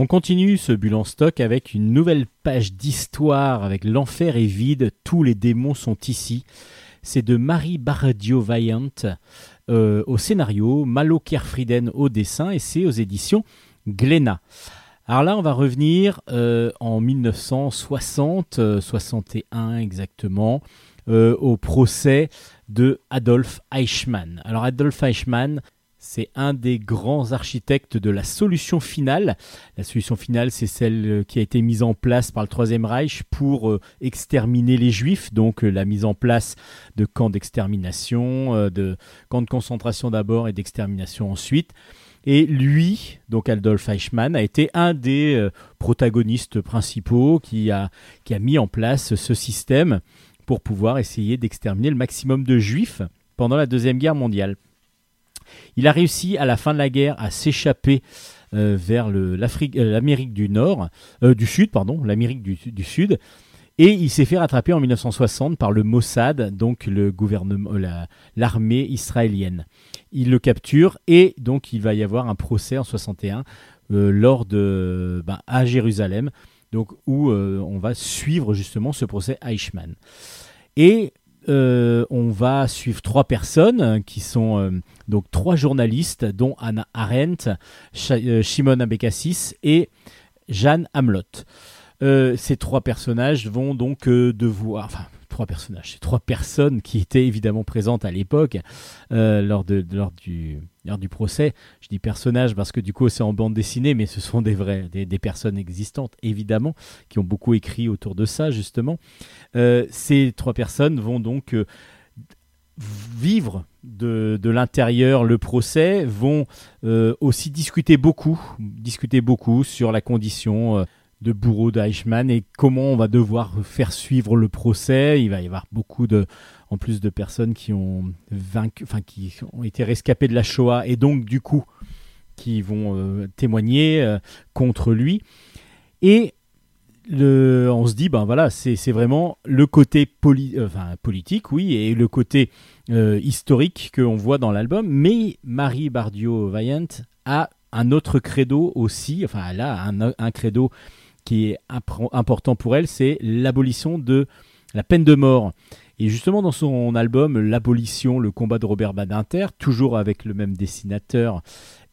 On continue ce bulle en stock avec une nouvelle page d'histoire avec L'enfer est vide, tous les démons sont ici. C'est de Marie Baradio Vaillant euh, au scénario, Malo Kerfrieden au dessin et c'est aux éditions Glénat. Alors là, on va revenir euh, en 1960, euh, 61 exactement, euh, au procès de Adolf Eichmann. Alors Adolf Eichmann, c'est un des grands architectes de la solution finale. La solution finale, c'est celle euh, qui a été mise en place par le Troisième Reich pour euh, exterminer les Juifs, donc euh, la mise en place de camps d'extermination, de camps de concentration d'abord et d'extermination ensuite. Et lui, donc Adolf Eichmann, a été un des protagonistes principaux qui a mis en place ce système pour pouvoir essayer d'exterminer le maximum de Juifs pendant la Deuxième Guerre mondiale. Il a réussi à la fin de la guerre à s'échapper euh, vers euh, l'Amérique du Nord, euh, du Sud, pardon, l'Amérique du, Sud. Et il s'est fait rattraper en 1960 par le Mossad, donc le gouvernement, la- l'armée israélienne. Il le capture et donc il va y avoir un procès en 61 euh, lors de ben, à Jérusalem, donc où on va suivre justement ce procès Eichmann. Euh, on va suivre trois personnes qui sont euh, donc trois journalistes, dont Anna Arendt, euh, Shimon Abekassis et Jeanne Hamlot. Euh, ces trois personnages vont donc devoir, trois personnages, c'est trois personnes qui étaient évidemment présentes à l'époque euh, lors, de, lors, du, lors du procès. Je dis personnages parce que du coup c'est en bande dessinée, mais ce sont des vrais, des, des personnes existantes évidemment qui ont beaucoup écrit autour de ça justement. Euh, ces trois personnes vont donc euh, vivre de, de l'intérieur le procès, vont aussi discuter beaucoup, discuter beaucoup sur la condition de bourreau d'Eichmann et comment on va devoir faire suivre le procès. Il va y avoir beaucoup de, en plus de personnes qui ont enfin qui ont été rescapées de la Shoah et donc du coup qui vont euh, témoigner euh, contre lui. Et le, on se dit, ben voilà, c'est vraiment le côté euh, politique, oui, et le côté historique qu'on voit dans l'album. Mais Marie Bardio-Vaillant a un autre credo aussi, enfin, elle a un, un credo qui est important pour elle, c'est l'abolition de la peine de mort. Et justement, dans son album L'abolition, le combat de Robert Badinter, toujours avec le même dessinateur,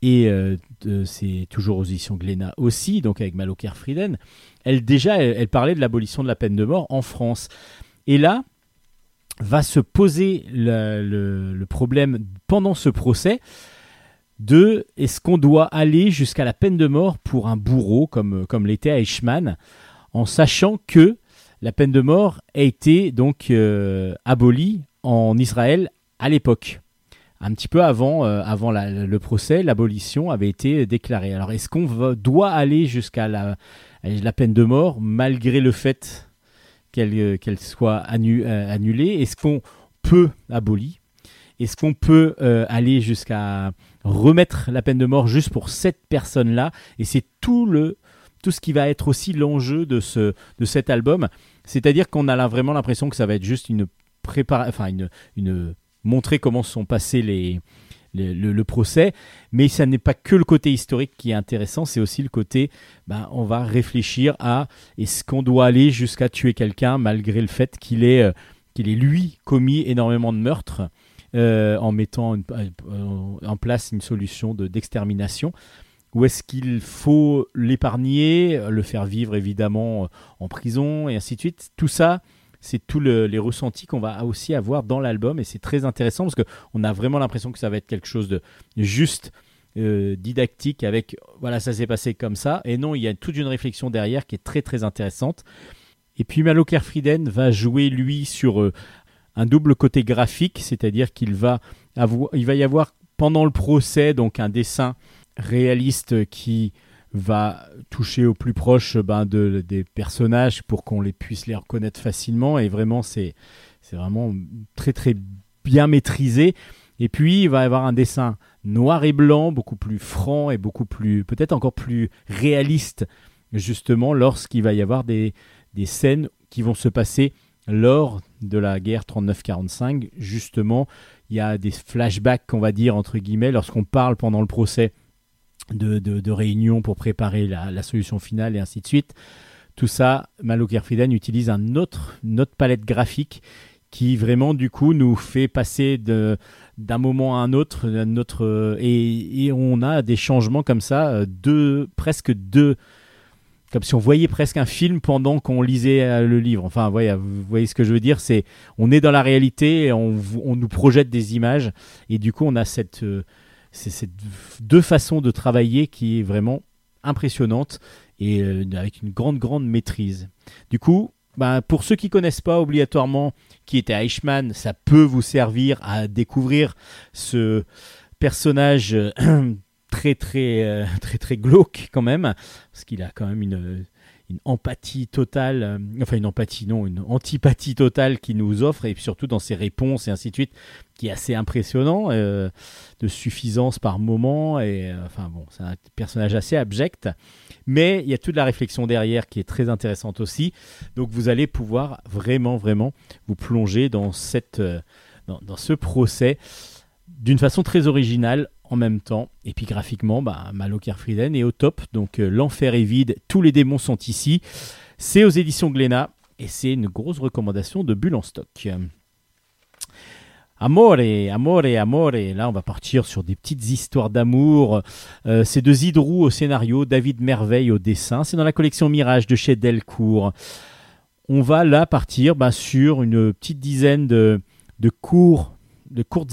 et euh, c'est toujours aux éditions Glénat aussi, donc avec Malo Kerfrieden, elle déjà, elle, parlait de l'abolition de la peine de mort en France. Et là, va se poser le problème pendant ce procès de est-ce qu'on doit aller jusqu'à la peine de mort pour un bourreau comme, comme l'était Eichmann, en sachant que la peine de mort a été donc euh, abolie en Israël à l'époque. Un petit peu avant, euh, le procès, l'abolition avait été déclarée. Alors est-ce qu'on doit aller jusqu'à la, peine de mort malgré le fait qu'elle euh, soit annu- euh, annulée? Est-ce qu'on peut abolir? Est-ce qu'on peut euh, aller jusqu'à remettre la peine de mort juste pour cette personne-là. Et c'est tout le tout ce qui va être aussi l'enjeu de ce de cet album, c'est-à-dire qu'on a là vraiment l'impression que ça va être juste une prépara- enfin une une montrer comment sont passés les le, le procès, mais ça n'est pas que le côté historique qui est intéressant, c'est aussi le côté, ben, on va réfléchir à est-ce qu'on doit aller jusqu'à tuer quelqu'un malgré le fait qu'il ait, euh, qu'il ait lui commis énormément de meurtres? Euh, en mettant euh, en place une solution de, d'extermination. Ou est-ce qu'il faut l'épargner, le faire vivre évidemment euh, en prison et ainsi de suite. Tout ça, c'est tous le- les ressentis qu'on va aussi avoir dans l'album et c'est très intéressant parce qu'on a vraiment l'impression que ça va être quelque chose de juste didactique avec voilà ça s'est passé comme ça. Et non il y a toute une réflexion derrière qui est très très intéressante. Et puis Malo Kerfrieden va jouer lui sur un double côté graphique c'est-à-dire qu'il va il va y avoir pendant le procès donc un dessin réaliste qui va toucher au plus proche ben, de, des personnages pour qu'on les puisse les reconnaître facilement. Et vraiment c'est c'est vraiment très très bien maîtrisé. Et puis il va y avoir un dessin noir et blanc beaucoup plus franc et beaucoup plus peut-être encore plus réaliste justement lorsqu'il va y avoir des, des scènes qui vont se passer lors de la guerre 39-45 justement il y a des flashbacks on va dire entre guillemets lorsqu'on parle pendant le procès de, de, réunions pour préparer la, solution finale et ainsi de suite. Tout ça, Malo Kerfrieden utilise un autre, une autre palette graphique qui vraiment du coup nous fait passer d'un moment à un autre, euh, et, et on a des changements comme ça, euh, deux, presque deux, comme si on voyait presque un film pendant qu'on lisait euh, le livre. Enfin, voyez, vous voyez ce que je veux dire, c'est on est dans la réalité, et on, nous projette des images et du coup on a cette euh, deux façons de travailler qui est vraiment impressionnante et euh, avec une grande grande maîtrise. Du coup, ben, pour ceux qui connaissent pas obligatoirement qui était Eichmann, ça peut vous servir à découvrir ce personnage euh, très très euh, très très glauque quand même, parce qu'il a quand même une, une empathie totale, euh, enfin une empathie non, une antipathie totale qu'il nous offre, et surtout dans ses réponses et ainsi de suite, qui est assez impressionnant, euh, de suffisance par moment, et euh, enfin bon, c'est un personnage assez abject, mais il y a toute la réflexion derrière qui est très intéressante aussi, donc vous allez pouvoir vraiment vraiment vous plonger dans cette euh, dans ce procès d'une façon très originale en même temps. Et puis graphiquement, bah, Malo Kerfrieden est au top. Donc euh, l'enfer est vide, tous les démons sont ici. C'est aux éditions Glénat et c'est une grosse recommandation de Bulle en stock. Amore, amore, amore. Là, on va partir sur des petites histoires d'amour. Euh, c'est de Zidrou au scénario, David Merveille au dessin. C'est dans la collection Mirage de chez Delcourt. On va là partir bah, sur une petite dizaine de, de courtes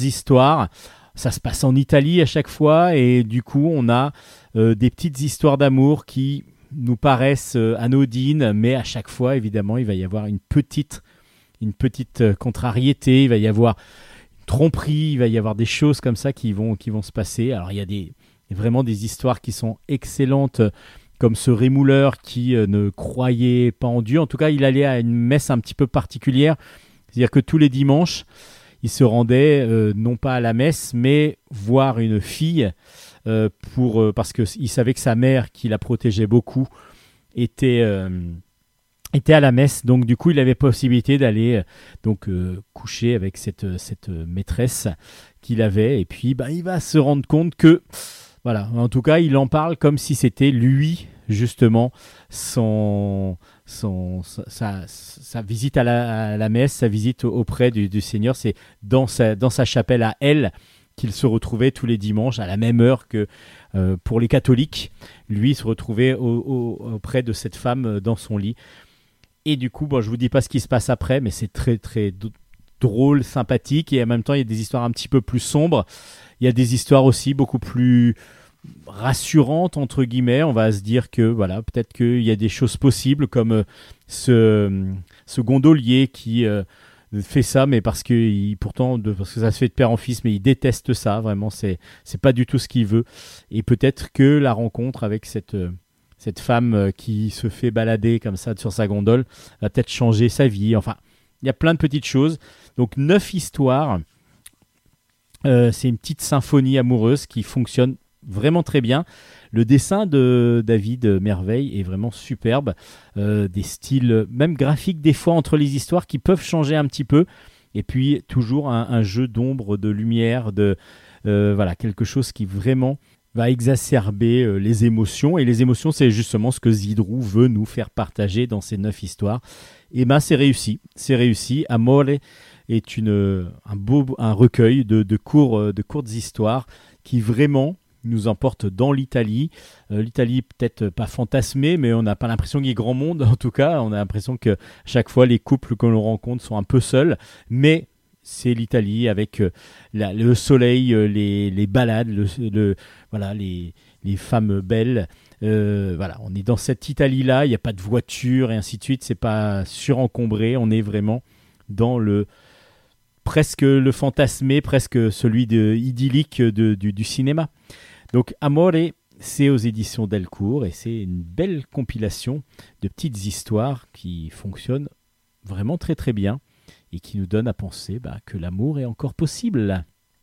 histoires. Ça se passe en Italie à chaque fois et du coup, on a euh, des petites histoires d'amour qui nous paraissent euh, anodines, mais à chaque fois, évidemment, il va y avoir une petite, une petite euh, contrariété. Il va y avoir une tromperie. Il va y avoir des choses comme ça qui vont, qui vont se passer. Alors, il y a des, vraiment des histoires qui sont excellentes, comme ce rémouleur qui ne croyait pas en Dieu. En tout cas, il allait à une messe un petit peu particulière. C'est-à-dire que tous les dimanches, il se rendait euh, non pas à la messe, mais voir une fille euh, euh, parce que il savait que sa mère, qui la protégeait beaucoup, était à la messe. Donc du coup, il avait possibilité d'aller donc coucher avec cette maîtresse qu'il avait. Et puis, bah, il va se rendre compte que voilà. En tout cas, il en parle comme si c'était lui justement son sa, visite à la, messe, sa visite auprès du, Seigneur, c'est dans sa, chapelle à elle qu'il se retrouvait tous les dimanches à la même heure que euh, pour les catholiques. Lui se retrouvait au- au- auprès de cette femme euh, dans son lit. Et du coup, bon, je vous dis pas ce qui se passe après, mais c'est très très drôle, sympathique, et en même temps, il y a des histoires un petit peu plus sombres. Il y a des histoires aussi beaucoup plus rassurantes entre guillemets. On va se dire que voilà, peut-être qu'il y a des choses possibles comme euh, ce, gondolier qui euh, fait ça, mais parce que pourtant, parce que ça se fait de père en fils, mais il déteste ça. Vraiment, c'est c'est pas du tout ce qu'il veut. Et peut-être que la rencontre avec cette euh, cette femme qui se fait balader comme ça sur sa gondole va peut-être changer sa vie. Enfin, il y a plein de petites choses. Donc neuf histoires. C'est une petite symphonie amoureuse qui fonctionne vraiment très bien. Le dessin de David Merveille est vraiment superbe. Euh, des styles, même graphiques des fois entre les histoires qui peuvent changer un petit peu. Et puis toujours un, jeu d'ombre, de lumière, de euh, voilà quelque chose qui vraiment va exacerber euh, les émotions. Et les émotions, c'est justement ce que Zidrou veut nous faire partager dans ces neuf histoires. Et ben c'est réussi, c'est réussi. Amore est une, un beau un recueil de, de courtes histoires qui vraiment nous emporte dans l'Italie. Euh, L'Italie peut-être pas fantasmée, mais on n'a pas l'impression qu'il y ait grand monde. En tout cas, on a l'impression que chaque fois les couples que l'on rencontre sont un peu seuls, mais c'est l'Italie avec euh, le soleil, euh, les, les balades, le, le- voilà, les, les femmes belles. Voilà, on est dans cette Italie-là. Il n'y a pas de voiture et ainsi de suite. C'est pas surencombré. On est vraiment dans le presque le fantasmé, presque celui de idyllique de- du, du cinéma. Donc Amore, c'est aux éditions Delcourt et c'est une belle compilation de petites histoires qui fonctionnent vraiment très très bien et qui nous donnent à penser bah, que l'amour est encore possible.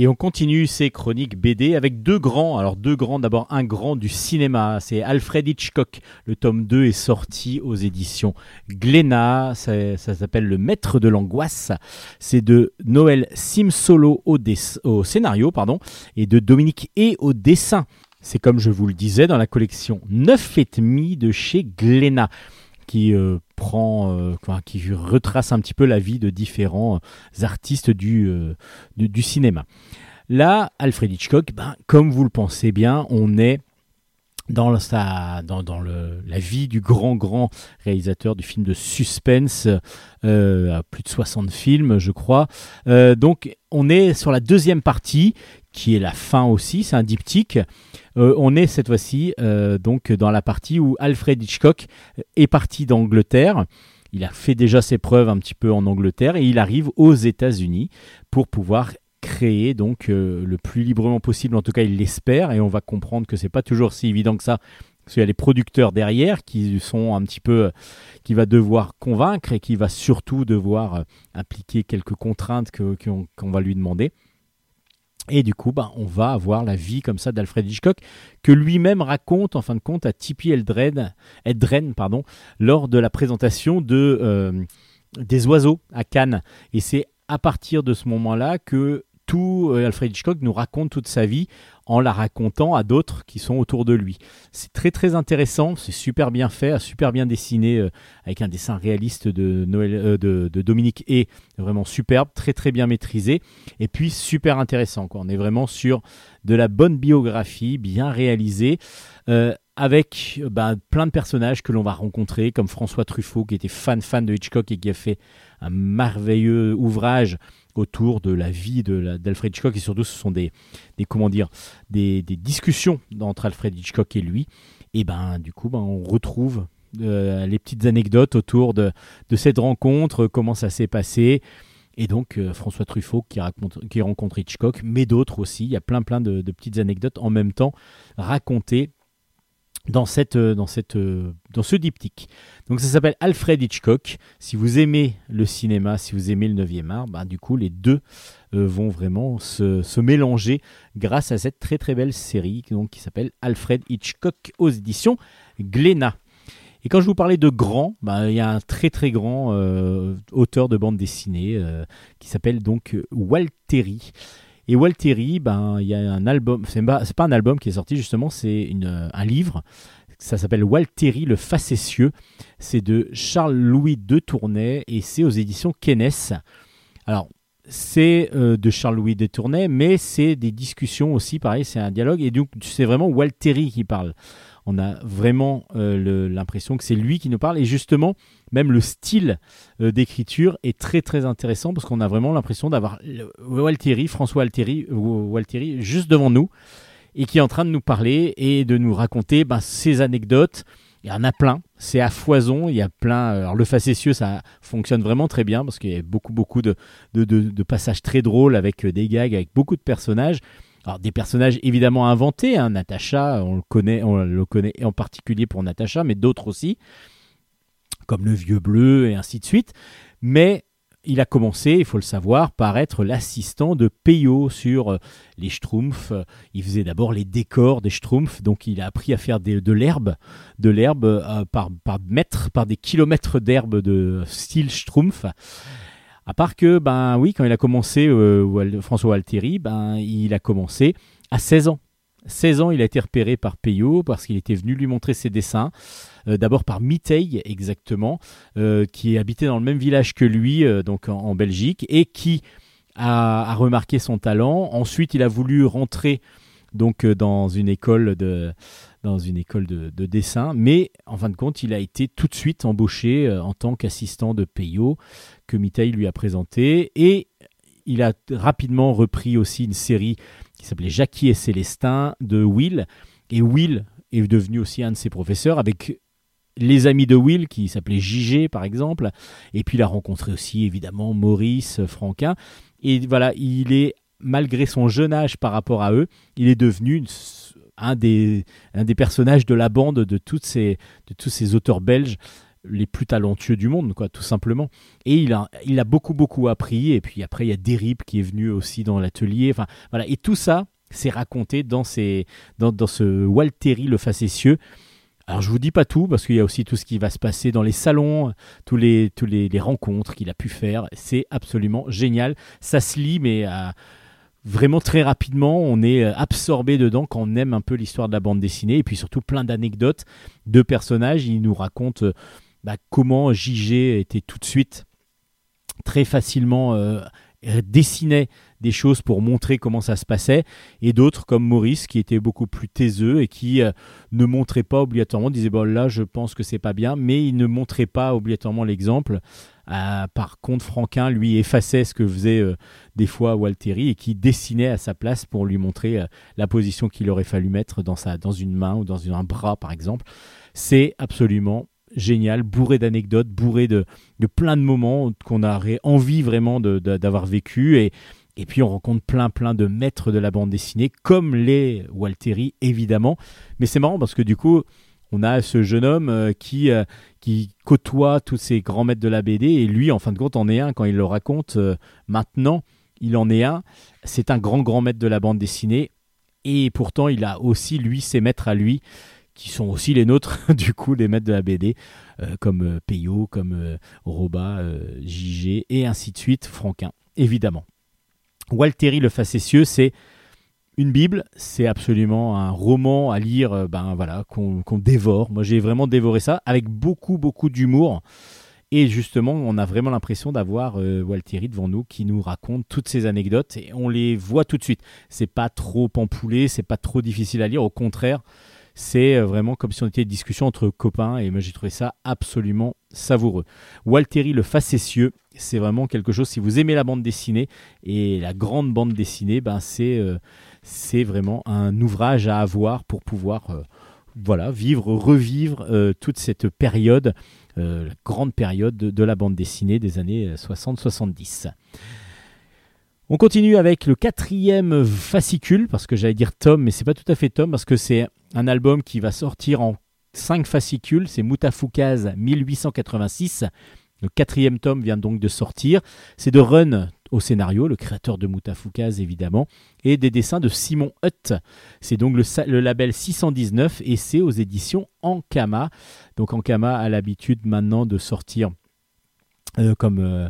Et on continue ces chroniques BD avec deux grands. Alors deux grands, d'abord un grand du cinéma, c'est Alfred Hitchcock. Le tome 2 est sorti aux éditions Glénat, ça, s'appelle Le Maître de l'angoisse. C'est de Noël Simsolo au, scénario pardon, et de Dominique E au dessin. C'est comme je vous le disais dans la collection 9 et demi de chez Glénat qui euh, euh, qui retrace un petit peu la vie de différents euh, artistes du, euh, du, du cinéma. Là, Alfred Hitchcock, ben, comme vous le pensez bien, on est dans, sa, dans, le, la vie du grand, grand réalisateur du film de suspense, à plus de 60 films, je crois. Donc, on est sur la deuxième partie, qui est la fin aussi, c'est un diptyque. Euh, on est cette fois-ci euh, donc dans la partie où Alfred Hitchcock est parti d'Angleterre. Il a fait déjà ses preuves un petit peu en Angleterre et il arrive aux États-Unis pour pouvoir créer donc euh, le plus librement possible. En tout cas, il l'espère et on va comprendre que c'est pas toujours si évident que ça. Parce qu'il y a les producteurs derrière qui sont un petit peu, qui va devoir convaincre et qui va surtout devoir appliquer quelques contraintes qu'on va lui demander. Et du coup, ben, on va avoir la vie comme ça d'Alfred Hitchcock que lui-même raconte en fin de compte à Tippi Eldren lors de la présentation euh, des oiseaux à Cannes. Et c'est à partir de ce moment-là que tout euh, Alfred Hitchcock nous raconte toute sa vie en la racontant à d'autres qui sont autour de lui. C'est très très intéressant, c'est super bien fait, super bien dessiné euh, avec un dessin réaliste de, Noël, euh, de, Dominique et vraiment superbe, très très bien maîtrisé et puis super intéressant. On est vraiment sur de la bonne biographie, bien réalisée, euh, avec euh, ben, plein de personnages que l'on va rencontrer, comme François Truffaut qui était fan fan de Hitchcock et qui a fait un merveilleux ouvrage autour de la vie d'Alfred Hitchcock. Et surtout ce sont des, comment dire des, discussions entre Alfred Hitchcock et lui. Et ben du coup ben, on retrouve euh, les petites anecdotes autour de, cette rencontre comment ça s'est passé. Et donc euh, François Truffaut qui, rencontre Hitchcock mais d'autres aussi. Il y a plein plein de petites anecdotes en même temps racontées dans, cette, euh, dans, cette, euh, dans ce diptyque. Donc ça s'appelle Alfred Hitchcock. Si vous aimez le cinéma, si vous aimez le 9e art, bah, du coup les deux euh, vont vraiment se, se mélanger grâce à cette très très belle série donc, qui s'appelle Alfred Hitchcock aux éditions Glénat. Et quand je vous parlais de grand, bah, il y a un très très grand auteur de bande dessinée qui s'appelle donc Walteri. Et Walteri, ben, il y a un album, c'est pas, pas un album qui est sorti justement, c'est euh, un livre. Ça s'appelle Walteri le facétieux. C'est de Charles-Louis de Tournai et c'est aux éditions Kennes. Alors, c'est euh, de Charles-Louis de Tournai, mais c'est des discussions aussi, pareil, c'est un dialogue. Et donc, c'est vraiment Walteri qui parle. On a vraiment euh, l'impression que c'est lui qui nous parle. Et justement, même le style euh, d'écriture est très très intéressant parce qu'on a vraiment l'impression d'avoir Walteri, François Alteri, Walteri juste devant nous et qui est en train de nous parler et de nous raconter ben, ses anecdotes. Il y en a plein, c'est à foison, il y a plein. Alors le facétieux, ça fonctionne vraiment très bien parce qu'il y a beaucoup beaucoup de, passages très drôles avec euh, des gags, avec beaucoup de personnages. Alors des personnages évidemment inventés, hein, Natacha, on le connaît, on le connaît en particulier pour Natacha, mais d'autres aussi, comme le vieux bleu et ainsi de suite. Mais il a commencé, il faut le savoir, par être l'assistant de Peyo sur euh, les Schtroumpfs. Il faisait d'abord les décors des Schtroumpfs, donc il a appris à faire de l'herbe, de l'herbe euh, par, par par des kilomètres d'herbe de style Schtroumpf. À part que, ben oui, quand il a commencé, euh, François Alteri, ben il a commencé à 16 ans. 16 ans, il a été repéré par Peyo parce qu'il était venu lui montrer ses dessins. Euh, D'abord par Mitey, exactement, euh, qui habitait dans le même village que lui, euh, donc en, Belgique, et qui a, remarqué son talent. Ensuite, il a voulu rentrer donc dans une école de dessin, mais en fin de compte, il a été tout de suite embauché en tant qu'assistant de Peyo que Mitey lui a présenté et il a rapidement repris aussi une série qui s'appelait Jackie et Célestin de Will. Et Will est devenu aussi un de ses professeurs avec les amis de Will qui s'appelaient JG par exemple. Et puis il a rencontré aussi évidemment Maurice Franquin. Et voilà il est malgré son jeune âge par rapport à eux il est devenu un des, un des personnages de la bande de, ces, de tous ces auteurs belges les plus talentueux du monde, quoi, tout simplement. Et il a, il a beaucoup, beaucoup appris. Et puis après, il y a Derip qui est venu aussi dans l'atelier. Enfin, voilà. Et tout ça, c'est raconté dans, ces, dans, dans ce Walteri le facétieux. Alors, je vous dis pas tout, parce qu'il y a aussi tout ce qui va se passer dans les salons, tous les, tous les, rencontres qu'il a pu faire. C'est absolument génial. Ça se lit, mais à- vraiment très rapidement, on est euh, absorbé dedans quand on aime un peu l'histoire de la bande dessinée. Et puis surtout, plein d'anecdotes de personnages. Il nous raconte euh, bah, comment JG était tout de suite très facilement euh, dessinait des choses pour montrer comment ça se passait, et d'autres comme Maurice qui était beaucoup plus taiseux et qui euh, ne montrait pas obligatoirement, disait bon là je pense que c'est pas bien, mais il ne montrait pas obligatoirement l'exemple. Euh, par contre, Franquin lui effaçait ce que faisait euh, des fois Walteri et qui dessinait à sa place pour lui montrer la position qu'il aurait fallu mettre dans, sa, dans une main ou dans un bras par exemple. C'est absolument génial, bourré d'anecdotes, bourré de, de plein de moments qu'on aurait envie vraiment d'avoir vécu. Et, et puis on rencontre plein plein de maîtres de la bande dessinée comme les Walteri évidemment. Mais c'est marrant parce que du coup on a ce jeune homme euh, qui, euh, qui côtoie tous ces grands maîtres de la BD et lui en fin de compte en est un. Quand il le raconte euh, maintenant il en est un. C'est un grand grand maître de la bande dessinée. Et pourtant il a aussi lui ses maîtres à lui qui sont aussi les nôtres du coup les maîtres de la BD euh, comme euh, Peyo comme euh, Roba JG et ainsi de suite Franquin évidemment Walteri le facétieux c'est une Bible, c'est absolument un roman à lire, ben voilà, qu'on dévore. Moi, j'ai vraiment dévoré ça avec beaucoup, beaucoup d'humour. Et justement, on a vraiment l'impression d'avoir euh, Walteri devant nous qui nous raconte toutes ces anecdotes et on les voit tout de suite. C'est pas trop empoulé, c'est pas trop difficile à lire. Au contraire, c'est euh, vraiment comme si on était une discussion entre copains et moi j'ai trouvé ça absolument savoureux. Walteri le facétieux, c'est vraiment quelque chose. Si vous aimez la bande dessinée et la grande bande dessinée, ben c'est euh, vraiment un ouvrage à avoir pour pouvoir euh, voilà, vivre, revivre toute cette période, la grande période de, de la bande dessinée des années euh, 60-70. On continue avec le quatrième fascicule, parce que j'allais dire tome, mais c'est pas tout à fait tome, parce que c'est un album qui va sortir en cinq fascicules, c'est Mutafukaz 1886. Le quatrième tome vient donc de sortir. C'est de Run au scénario, le créateur de Mutafukaz évidemment, et des dessins de Simon Hutt. C'est donc le, label 619 et c'est aux éditions Ankama. Donc Ankama a l'habitude maintenant de sortir euh, comme euh,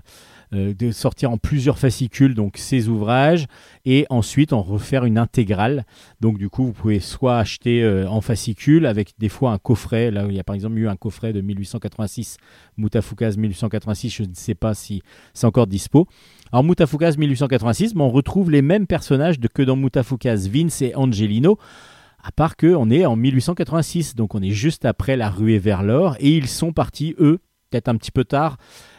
de sortir en plusieurs fascicules donc ces ouvrages et ensuite en refaire une intégrale. Donc du coup vous pouvez soit acheter euh, en fascicule avec des fois un coffret. Là il y a par exemple eu un coffret de 1886 Mutafukaz 1886. Je ne sais pas si c'est encore dispo. Alors Mutafukaz 1886, mais on retrouve les mêmes personnages que dans Mutafukaz Vince et Angelino, à part que on est en 1886, donc on est juste après la ruée vers l'or, et ils sont partis, eux, peut-être un petit peu tard,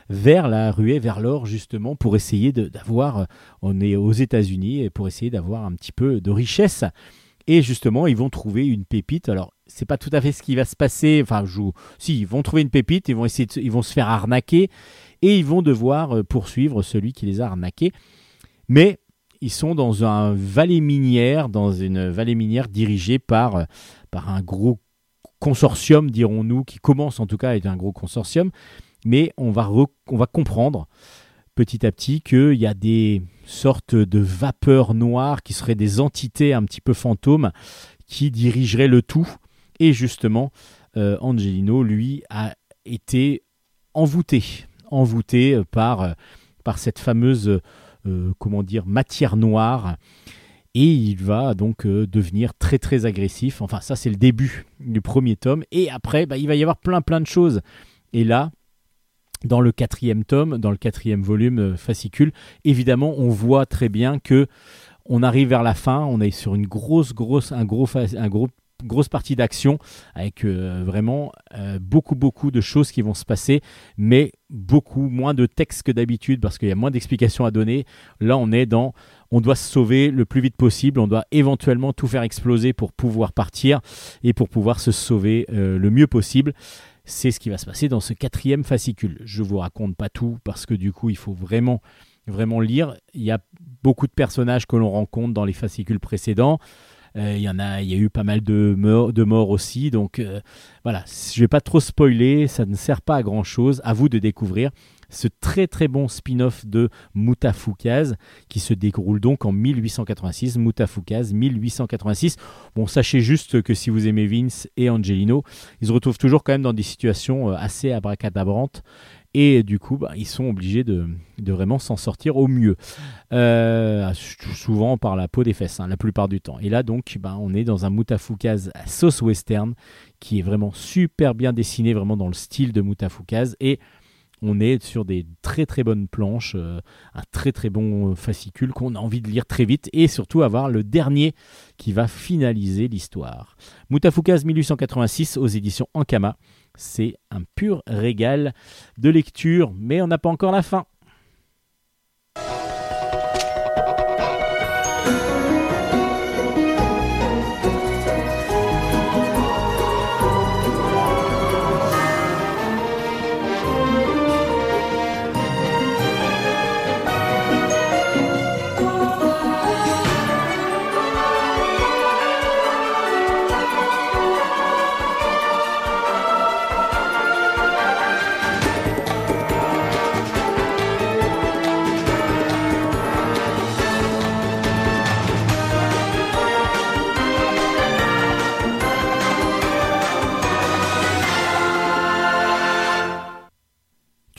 vers la ruée vers l'or, justement, pour essayer d'avoir, euh, on est aux États-Unis, et pour essayer d'avoir un petit peu de richesse. Et justement, ils vont trouver une pépite. Alors, c'est pas tout à fait ce qui va se passer. Enfin, je si, ils vont trouver une pépite, ils vont essayer, de- ils vont se faire arnaquer et ils vont devoir euh, poursuivre celui qui les a arnaqués. Mais ils sont dans un vallée minière, dans une vallée minière dirigée par, euh, par un gros consortium, dirons-nous, qui commence en tout cas à être un gros consortium. Mais on va, comprendre petit à petit qu'il y a des sortes de vapeurs noires qui seraient des entités un petit peu fantômes qui dirigeraient le tout. Et justement, euh, Angelino, lui, a été envoûté, envoûté par, par cette fameuse, euh, comment dire, matière noire. Et il va donc euh, devenir très très agressif. Enfin, ça c'est le début du premier tome. Et après, bah, il va y avoir plein plein de choses. Et là, dans le quatrième tome, dans le quatrième volume euh, fascicule, évidemment, on voit très bien que on arrive vers la fin. On est sur une grosse grosse un gros un gros grosse partie d'action avec euh, vraiment euh, beaucoup beaucoup de choses qui vont se passer mais beaucoup moins de texte que d'habitude parce qu'il y a moins d'explications à donner là on est dans on doit se sauver le plus vite possible on doit éventuellement tout faire exploser pour pouvoir partir et pour pouvoir se sauver le mieux possible c'est ce qui va se passer dans ce quatrième fascicule je vous raconte pas tout parce que du coup il faut vraiment vraiment lire il y a beaucoup de personnages que l'on rencontre dans les fascicules précédents euh, il y en a, il y a eu pas mal de morts, de morts aussi. Donc euh, voilà, je vais pas trop spoiler, ça ne sert pas à grand chose. À vous de découvrir ce très très bon spin-off de Mutafukaz qui se déroule donc en 1886. Mutafukaz 1886. Bon, sachez juste que si vous aimez Vince et Angelino, ils se retrouvent toujours quand même dans des situations euh, assez abracadabrantes. Et du coup, bah, ils sont obligés de, vraiment s'en sortir au mieux. Euh, souvent par la peau des fesses, hein, la plupart du temps. Et là, donc, bah, on est dans un Mutafukaz sauce western qui est vraiment super bien dessiné, vraiment dans le style de Mutafukaz. Et On est sur des très très bonnes planches, euh, un très très bon fascicule qu'on a envie de lire très vite et surtout avoir le dernier qui va finaliser l'histoire. Mutafukaz 1886 aux éditions Ankama. C'est un pur régal de lecture, mais on n'a pas encore la fin.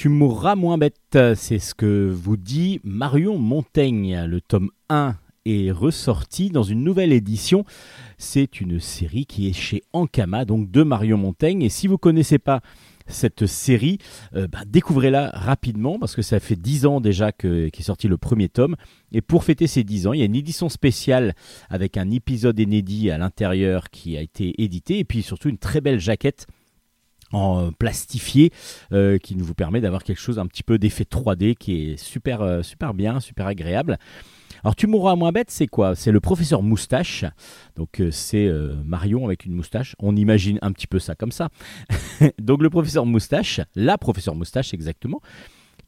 Tu mourras moins bête, c'est ce que vous dit Marion Montaigne. Le tome 1 est ressorti dans une nouvelle édition. C'est une série qui est chez Ankama, donc de Marion Montaigne. Et si vous ne connaissez pas cette série, euh, bah, découvrez-la rapidement parce que ça fait 10 ans déjà que- qu'est sorti le premier tome. Et pour fêter ces 10 ans, il y a une édition spéciale avec un épisode inédit à l'intérieur qui a été édité et puis surtout une très belle jaquette en euh, plastifié euh, qui nous vous permet d'avoir quelque chose un petit peu d'effet 3D qui est super euh, super bien, super agréable. Alors tu mourras moins bête, c'est quoi? C'est le professeur moustache. Donc c'est Marion avec une moustache. On imagine un petit peu ça comme ça. Donc le professeur moustache, la professeur moustache exactement,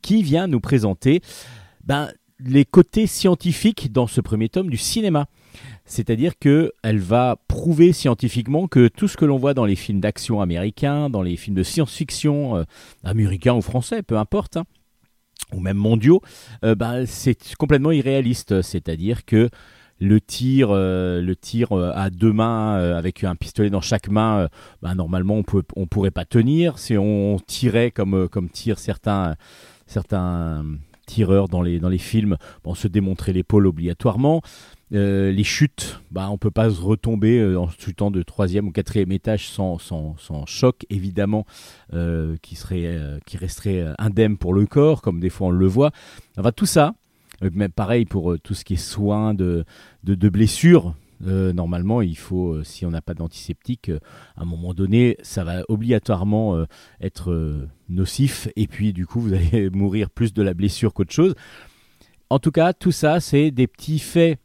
qui vient nous présenter ben, les côtés scientifiques dans ce premier tome du cinéma. C'est-à-dire que elle va prouver scientifiquement que tout ce que l'on voit dans les films d'action américains, dans les films de science-fiction euh, américains ou français, peu importe, hein, ou même mondiaux, euh, ben, c'est complètement irréaliste. C'est-à-dire que le tir, euh, à deux mains avec un pistolet dans chaque main, ben, normalement on peut, on pourrait pas tenir. Si on tirait comme tirent certains tireurs dans les films, on se démontrait l'épaule obligatoirement. Euh, les chutes, bah, on peut pas se retomber euh, en chutant de troisième ou quatrième étage sans, sans, sans choc, évidemment, euh, qui, serait, qui resterait indemne pour le corps, comme des fois on le voit. Enfin, tout ça, même pareil pour tout ce qui est soins de, de, de blessures. normalement, il faut, si on n'a pas d'antiseptique, à un moment donné, ça va obligatoirement être nocif, et puis du coup, vous allez mourir plus de la blessure qu'autre chose. En tout cas, tout ça, c'est des petits faits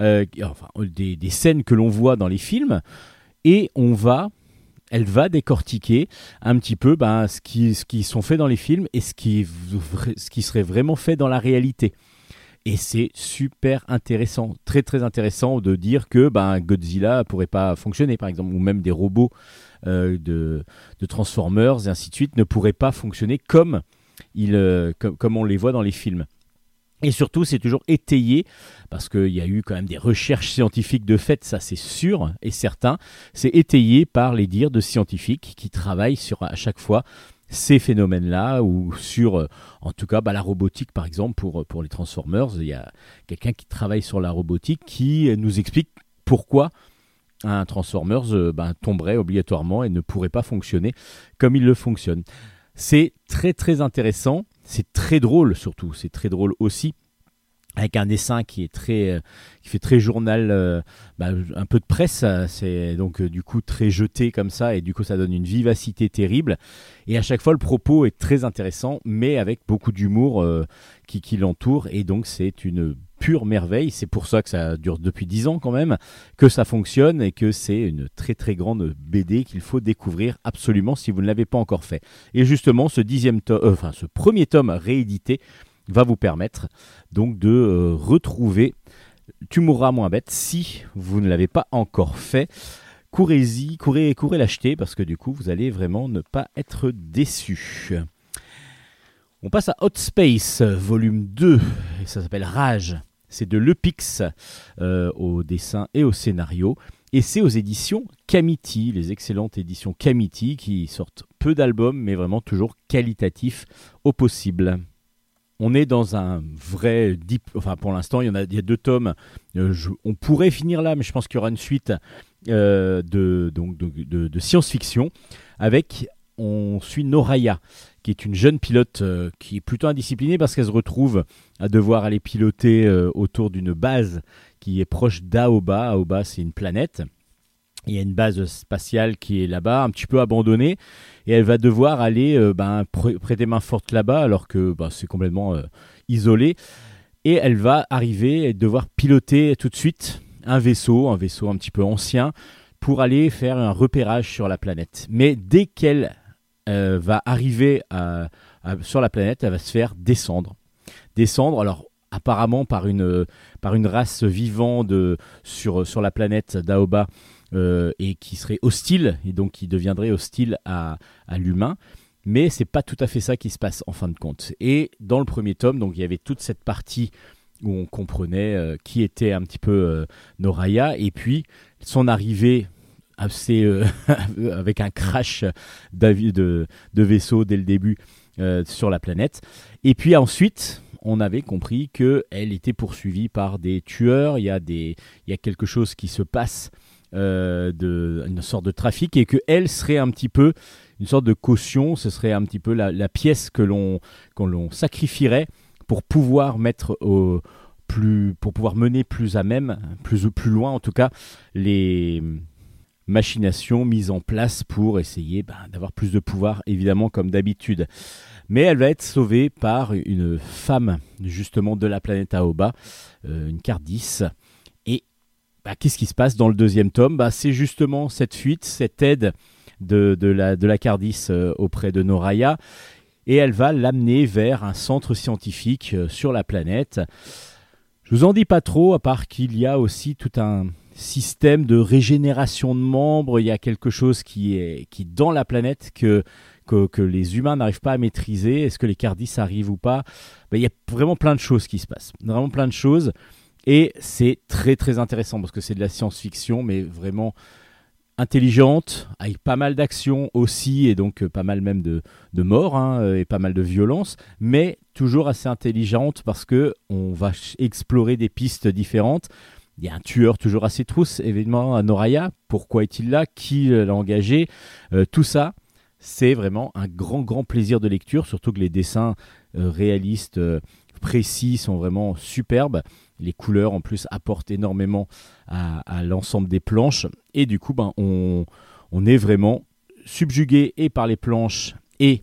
euh, enfin, des, des scènes que l'on voit dans les films et on va elle va décortiquer un petit peu ben, ce, qui, ce qui sont faits dans les films et ce qui, ce qui serait vraiment fait dans la réalité. Et c'est super intéressant, très très intéressant de dire que ben, Godzilla pourrait pas fonctionner, par exemple, ou même des robots euh, de, de Transformers et ainsi de suite ne pourraient pas fonctionner comme, euh, comme, comme on les voit dans les films. Et surtout, c'est toujours étayé, parce qu'il y a eu quand même des recherches scientifiques de fait, ça c'est sûr et certain. C'est étayé par les dires de scientifiques qui travaillent sur à chaque fois ces phénomènes-là, ou sur, euh, en tout cas, bah, la robotique par exemple, pour, pour les Transformers. Il y a quelqu'un qui travaille sur la robotique qui nous explique pourquoi un Transformers euh, ben, tomberait obligatoirement et ne pourrait pas fonctionner comme il le fonctionne. C'est très très intéressant, c'est très drôle surtout, c'est très drôle aussi. Avec un dessin qui est très euh, qui fait très journal euh, bah, un peu de presse euh, c'est donc du coup très jeté comme ça et du coup ça donne une vivacité terrible. Et à chaque fois le propos est très intéressant mais avec beaucoup d'humour qui, qui l'entoure et donc c'est une pure merveille c'est pour ça que ça dure depuis 10 ans quand même que ça fonctionne et que c'est une très très grande BD qu'il faut découvrir absolument si vous ne l'avez pas encore fait et justement ce dixième tome euh, ce premier tome réédité va vous permettre donc de euh, retrouver Tu mourras moins bête si vous ne l'avez pas encore fait. Courez-y, courez, courez l'acheter parce que du coup vous allez vraiment ne pas être déçus. On passe à Hot Space, volume 2, et ça s'appelle Rage. C'est de Lepix euh, au dessin et au scénario. Et c'est aux éditions Camiti, les excellentes éditions Camiti qui sortent peu d'albums, mais vraiment toujours qualitatifs au possible. On est dans un vrai deep. Enfin, pour l'instant, il y a, il y a deux tomes. Euh, on pourrait finir là, mais je pense qu'il y aura une suite euh, de- de science-fiction avec. On suit Noraya, qui est une jeune pilote euh, qui est plutôt indisciplinée parce qu'elle se retrouve à devoir aller piloter euh, autour d'une base qui est proche d'Aoba. Aoba, c'est une planète. Il y a une base spatiale qui est là-bas, un petit peu abandonnée, et elle va devoir aller euh, ben, pr- prêter main forte là-bas, alors que ben, c'est complètement euh, isolé. Et elle va arriver et devoir piloter tout de suite un vaisseau, un vaisseau un petit peu ancien, pour aller faire un repérage sur la planète. Mais dès qu'elle euh, va arriver sur la planète, elle va se faire descendre. Descendre, alors apparemment par une, par une race vivante sur, sur la planète d'Aoba euh, et qui serait hostile, et donc qui deviendrait hostile à, l'humain. Mais c'est pas tout à fait ça qui se passe en fin de compte. Et dans le premier tome, donc il y avait toute cette partie où on comprenait euh, qui était un petit peu Noraya, et puis son arrivée assez euh, avec un crash de, de vaisseau dès le début euh, sur la planète. Et puis ensuite, on avait compris que elle était poursuivie par des tueurs. Il y a des, il y a quelque chose qui se passe, euh, de, une sorte de trafic, et que elle serait un petit peu une sorte de caution. Ce serait un petit peu la, pièce que l'on, qu'on l'on sacrifierait pour pouvoir mettre au plus, pour pouvoir mener plus à même, plus plus loin en tout cas, les machinations mises en place pour essayer ben, d'avoir plus de pouvoir, évidemment, comme d'habitude. Mais elle va être sauvée par une femme, justement, de la planète Aoba, euh, une Cardis. Et bah, qu'est-ce qui se passe dans le deuxième tome? Bah, C'est justement cette fuite, cette aide de, de la, de la Cardis euh, auprès de Noraya. Et elle va l'amener vers un centre scientifique euh, sur la planète. Je vous en dis pas trop, à part qu'il y a aussi tout un système de régénération de membres. Il y a quelque chose qui est qui dans la planète que que, les humains n'arrivent pas à maîtriser. Est-ce que les Cardis arrivent ou pas? Ben, Il y a vraiment plein de choses qui se passent. Vraiment plein de choses. Et c'est très très intéressant parce que c'est de la science-fiction, mais vraiment intelligente, avec pas mal d'action aussi, et donc euh, pas mal même de, de morts, hein, euh, et pas mal de violence, mais toujours assez intelligente parce que on va explorer des pistes différentes. Il y a un tueur toujours assez trousse, évidemment, à Noraya. Pourquoi est-il là? Qui l'a engagé? Euh, Tout ça, c'est vraiment un grand, grand plaisir de lecture, surtout que les dessins euh, réalistes, euh, précis, sont vraiment superbes. Les couleurs, en plus, apportent énormément à, à l'ensemble des planches. Et du coup, ben, on, est vraiment subjugué et par les planches et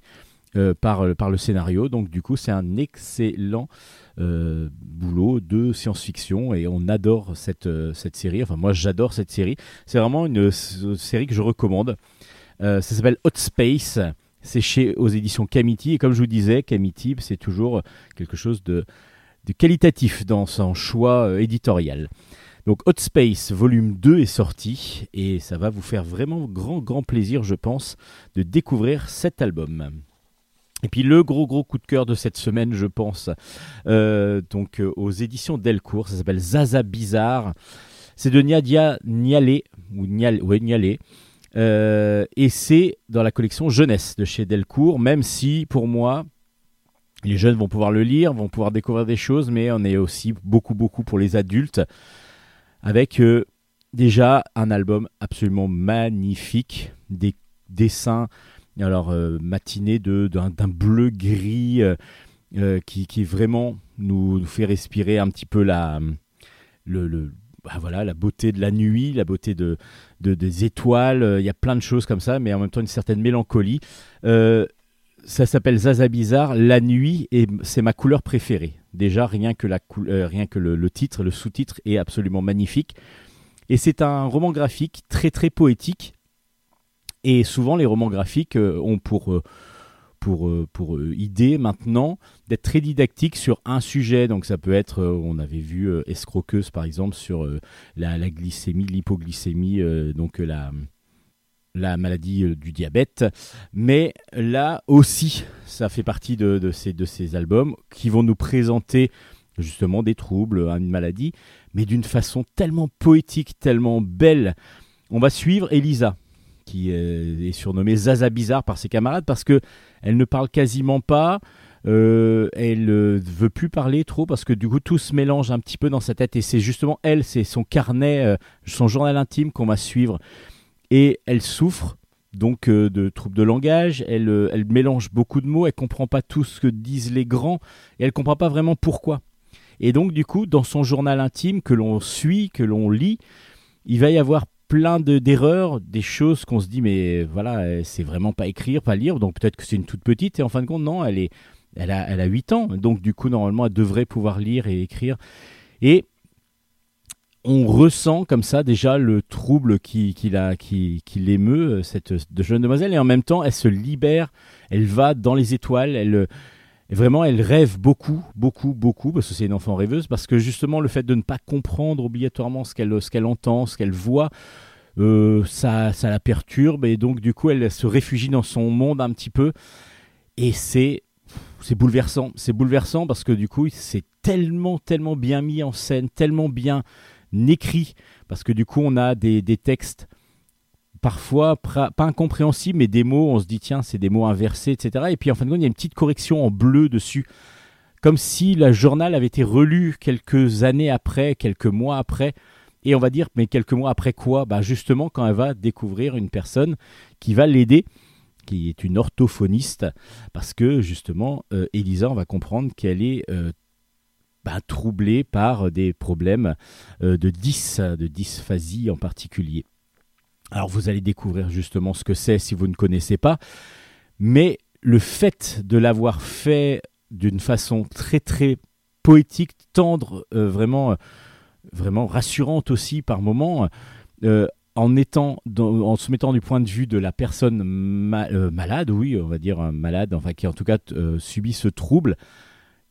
par, par le scénario. Donc, du coup, c'est un excellent euh, boulot de science-fiction et on adore cette, euh, cette série. Enfin, moi, j'adore cette série. C'est vraiment une s- série que je recommande. Euh, ça s'appelle Hot Space. C'est chez aux éditions Camity. Et comme je vous disais, Camity, c'est toujours quelque chose de, de qualitatif dans son choix euh, éditorial. Donc Hot Space volume 2 est sorti et ça va vous faire vraiment grand grand plaisir je pense de découvrir cet album. Et puis le gros gros coup de cœur de cette semaine je pense euh, donc euh, aux éditions Delcourt, ça s'appelle Zaza Bizarre. C'est de Nadia Nialé ou Nial, ouais, Nialé. Euh, et c'est dans la collection jeunesse de chez Delcourt, même si pour moi les jeunes vont pouvoir le lire, vont pouvoir découvrir des choses, mais on est aussi beaucoup beaucoup pour les adultes avec déjà un album absolument magnifique, des dessins alors euh, matinés de d'un bleu gris euh, euh, qui, vraiment nous, fait respirer un petit peu la bah voilà la beauté de la nuit, la beauté de, de- des étoiles. Il y a plein de choses comme ça, mais en même temps une certaine mélancolie. Ça s'appelle Zaza Bizarre, la nuit, et c'est ma couleur préférée. Déjà, rien que, la rien que le titre, le sous-titre est absolument magnifique. Et c'est un roman graphique très très poétique. Et souvent, les romans graphiques euh, ont pour, euh, pour, euh, pour idée maintenant d'être très didactiques sur un sujet. Donc ça peut être, on avait vu Escroqueuse par exemple sur la, la glycémie, l'hypoglycémie, donc la, la maladie du diabète. Mais là aussi, ça fait partie de, de ces, de ces albums qui vont nous présenter justement des troubles, une maladie, mais d'une façon tellement poétique, tellement belle. On va suivre Elisa, qui euh, est surnommée Zaza Bizarre par ses camarades parce que elle ne parle quasiment pas. euh, elle ne veut plus parler trop parce que du coup tout se mélange un petit peu dans sa tête et c'est justement elle, c'est son carnet, euh, son journal intime qu'on va suivre et elle souffre donc euh, de troubles de langage, elle, euh, elle mélange beaucoup de mots, elle comprend pas tout ce que disent les grands, et elle comprend pas vraiment pourquoi. Et donc du coup, dans son journal intime que l'on suit, que l'on lit, il va y avoir plein de- d'erreurs, des choses qu'on se dit mais voilà, euh, c'est vraiment pas écrire, pas lire, donc peut-être que c'est une toute petite, et en fin de compte non, elle est, elle a, elle a 8 ans, donc du coup normalement elle devrait pouvoir lire et écrire. Et on ressent comme ça déjà le trouble qui, qui, qui, qui l'émeut, euh, cette jeune demoiselle, et en même temps, elle se libère, elle va dans les étoiles, elle, euh, vraiment, elle rêve beaucoup, beaucoup, beaucoup, parce que c'est une enfant rêveuse, parce que justement, le fait de ne pas comprendre obligatoirement ce qu'elle, entend, ce qu'elle voit, euh, ça, ça la perturbe, et donc, du coup, elle se réfugie dans son monde un petit peu, et c'est c'est bouleversant. C'est bouleversant parce que du coup, c'est tellement, tellement bien mis en scène, tellement bien écrit, parce que du coup, on a des textes parfois pas incompréhensibles, mais des mots, on se dit, tiens, c'est des mots inversés, etc. Et puis en fin de compte, il y a une petite correction en bleu dessus, comme si le journal avait été relu quelques années après, quelques mois après. Et on va dire, mais quelques mois après quoi? Bah Justement, quand elle va découvrir une personne qui va l'aider, qui est une orthophoniste, parce que justement, euh, Elisa, on va comprendre qu'elle est euh, bah, troublée par des problèmes euh, de dys, de dysphasie en particulier. Alors vous allez découvrir justement ce que c'est si vous ne connaissez pas, mais le fait de l'avoir fait d'une façon très très poétique, tendre, euh, vraiment, euh, vraiment rassurante aussi par moments, euh, en, étant en se mettant du point de vue de la personne ma- malade, oui, on va dire malade, enfin qui en tout cas subit ce trouble,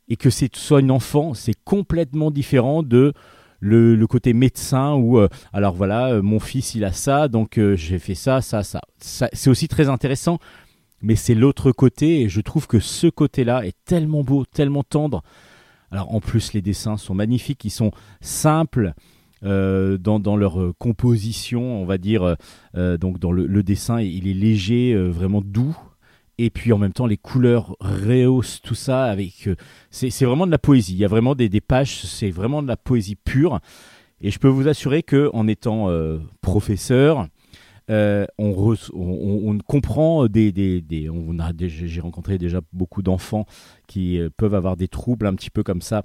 et que c'est soit une enfant, c'est complètement différent de le, côté médecin où euh, alors voilà euh, mon fils il a ça donc euh, j'ai fait ça ça ça, Ça, c'est aussi très intéressant mais c'est l'autre côté et je trouve que ce côté là est tellement beau tellement tendre. Alors en plus les dessins sont magnifiques ils sont simples dans, dans leur composition on va dire donc dans le, dessin il est léger vraiment doux et puis en même temps les couleurs rehaussent tout ça avec euh, c'est vraiment de la poésie. Il y a vraiment des, des pages, c'est vraiment de la poésie pure. Et je peux vous assurer que en étant euh, professeur, euh, on, re- on- on- on comprend des, des- des- on a j'ai rencontré déjà beaucoup d'enfants qui peuvent avoir des troubles un petit peu comme ça.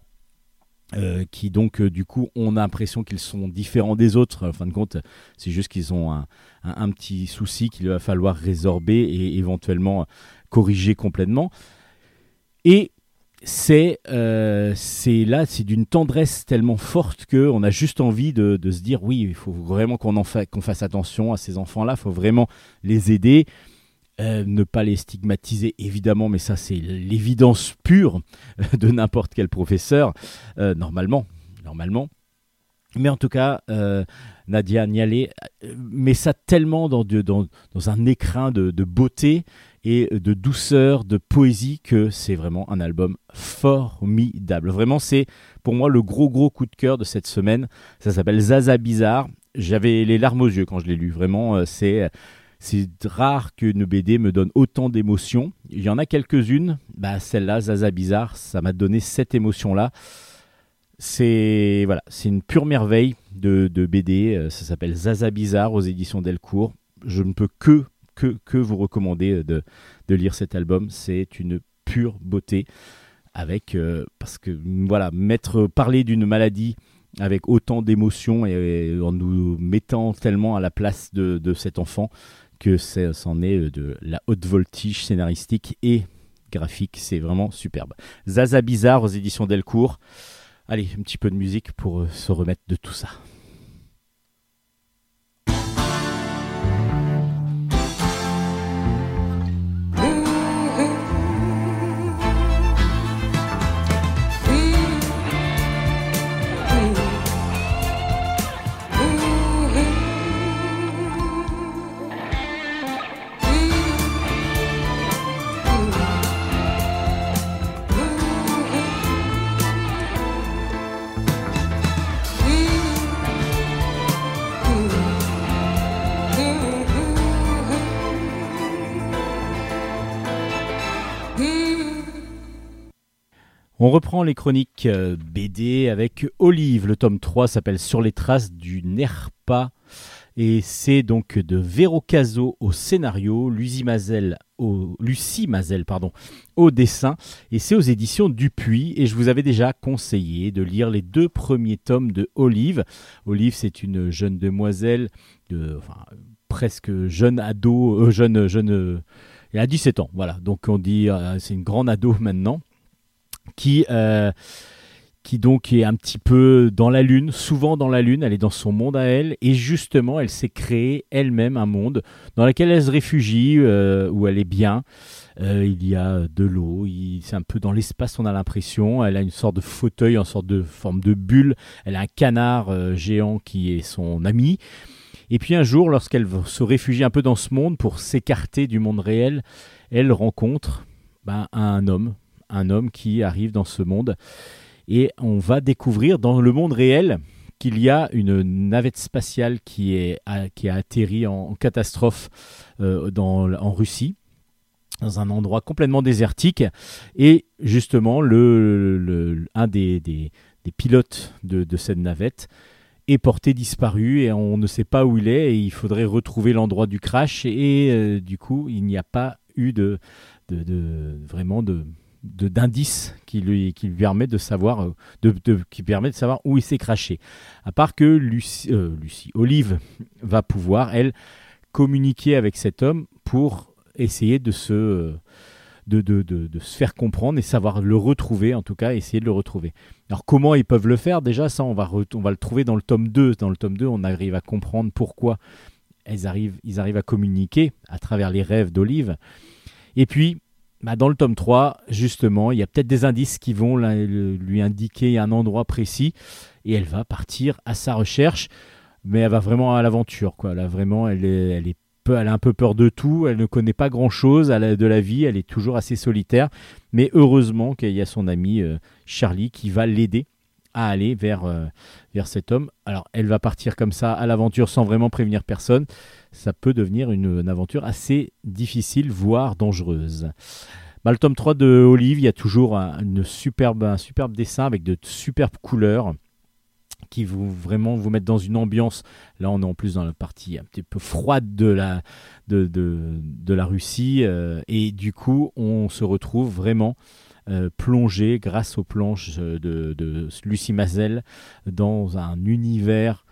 qui donc du coup ont l'impression qu'ils sont différents des autres. En fin de compte, c'est juste qu'ils ont un, un- un petit souci qu'il va falloir résorber et éventuellement corriger complètement. Et c'est euh, là, c'est d'une tendresse tellement forte que on a juste envie de, de se dire oui, il faut vraiment qu'on qu'on fasse attention à ces enfants-là, il faut vraiment les aider, euh, ne pas les stigmatiser évidemment, mais ça c'est l'évidence pure de n'importe quel professeur euh, normalement, normalement. Mais en tout cas, Nadia Nialé met ça tellement dans, un écrin de, de beauté et de douceur, de poésie, que c'est vraiment un album formidable. Vraiment, c'est pour moi le gros gros coup de cœur de cette semaine. Ça s'appelle Zaza Bizarre. J'avais les larmes aux yeux quand je l'ai lu. Vraiment, euh, c'est c'est rare qu'une BD me donne autant d'émotions. Il y en a quelques-unes. Bah, celle-là, Zaza Bizarre, ça m'a donné cette émotion-là. C'est voilà, c'est une pure merveille de, BD. Euh, Ça s'appelle Zaza Bizarre aux éditions Delcourt. Je ne peux que que, que vous recommander de, de lire cet album. C'est une pure beauté avec euh, parce que voilà mettre parler d'une maladie avec autant d'émotions et, en nous mettant tellement à la place de, de cet enfant que c'en est de la haute voltige scénaristique et graphique. C'est vraiment superbe. Zaza Bizarre aux éditions Delcourt. Allez, un petit peu de musique pour euh, se remettre de tout ça. On reprend les chroniques euh, BD avec Olive. Le tome 3 s'appelle Sur les traces du Nerpa. Et c'est donc de Vero Caso au scénario, Lucie Mazel au, pardon, au dessin. Et c'est aux éditions Dupuis. Et je vous avais déjà conseillé de lire les deux premiers tomes de Olive. Olive, c'est une jeune demoiselle, de, enfin, presque jeune ado, euh, jeune, jeune, elle a 17 ans, voilà. Donc on dit, euh, c'est une grande ado maintenant, qui, euh, qui donc est un petit peu dans la lune, souvent dans la lune, elle est dans son monde à elle, et justement, elle s'est créée elle-même un monde dans lequel elle se réfugie, euh, où elle est bien. Euh, il y a de l'eau, c'est un peu dans l'espace, on a l'impression. Elle a une sorte de fauteuil, en sorte de forme de bulle. Elle a un canard géant qui est son ami. Et puis un jour, lorsqu'elle se réfugie un peu dans ce monde pour s'écarter du monde réel, elle rencontre ben, un homme, un homme qui arrive dans ce monde. Et on va découvrir dans le monde réel qu'il y a une navette spatiale qui, est, qui a atterri en, catastrophe euh, dans, en Russie dans un endroit complètement désertique. Et justement, le, un des, des- pilotes de, cette navette est porté disparu et on ne sait pas où il est et il faudrait retrouver l'endroit du crash et euh, du coup il n'y a pas eu de, de, vraiment de- d'indices qui lui, qui lui permet de savoir euh, de, de- qui permet de savoir où il s'est craché à part que Lucie, euh, Olive va pouvoir elle communiquer avec cet homme pour essayer de se euh, de, de, de, se faire comprendre et savoir le retrouver, en tout cas, essayer de le retrouver. Alors comment ils peuvent le faire? Déjà, ça, on va, on va le trouver dans le tome 2. Dans le tome 2, on arrive à comprendre pourquoi elles arrivent, ils arrivent à communiquer à travers les rêves d'Olive. Et puis, bah, dans le tome 3, justement, il y a peut-être des indices qui vont lui indiquer un endroit précis et elle va partir à sa recherche. Mais elle va vraiment à l'aventure, quoi. Là, vraiment, elle elle a un peu peur de tout, elle ne connaît pas grand-chose de la vie, elle est toujours assez solitaire. Mais heureusement qu'il y a son ami euh, Charlie qui va l'aider à aller vers, euh, vers cet homme. Alors, elle va partir comme ça à l'aventure sans vraiment prévenir personne. Ça peut devenir une, aventure assez difficile, voire dangereuse. Bah, le tome 3 de Olive, il y a toujours un, superbe, un superbe dessin avec de superbes couleurs qui vous vraiment vous mettent dans une ambiance. Là, on est en plus dans la partie un petit peu froide de la, de, de, de la Russie. euh, et du coup, on se retrouve vraiment euh, plongé grâce aux planches euh, de, Lucie Mazel dans un univers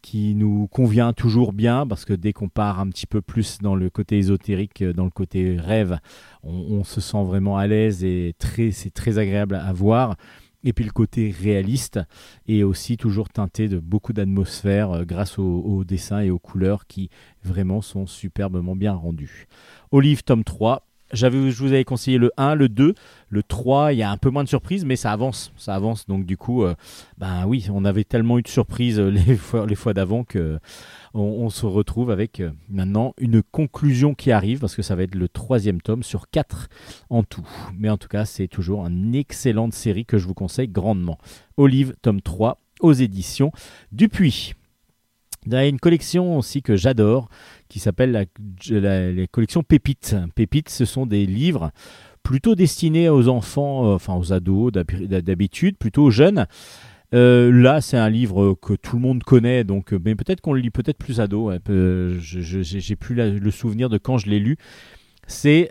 qui nous convient toujours bien parce que dès qu'on part un petit peu plus dans le côté ésotérique, euh, dans le côté rêve, on, se sent vraiment à l'aise et très, c'est très agréable à voir. Et puis le côté réaliste est aussi toujours teinté de beaucoup d'atmosphère grâce aux, aux dessins et aux couleurs qui vraiment sont superbement bien rendus. Olive, tome 3. J'avais, je vous avais conseillé le 1, le 2, le 3, il y a un peu moins de surprises, mais ça avance, ça avance. Donc du coup, euh, ben oui, on avait tellement eu de surprises euh, les fois, d'avant que on se retrouve avec euh, maintenant une conclusion qui arrive, parce que ça va être le troisième tome sur 4 en tout. Mais en tout cas, c'est toujours une excellente série que je vous conseille grandement. Olive, tome 3, aux éditions Dupuis. Il y a une collection aussi que j'adore qui s'appelle la, les collections Pépites. Pépites, ce sont des livres plutôt destinés aux enfants, euh, enfin aux ados d'hab- d'habitude, plutôt aux jeunes. Euh, là, c'est un livre que tout le monde connaît, donc, euh, mais peut-être qu'on le lit peut-être plus ado. peu- je- j'ai plus le souvenir de quand je l'ai lu. C'est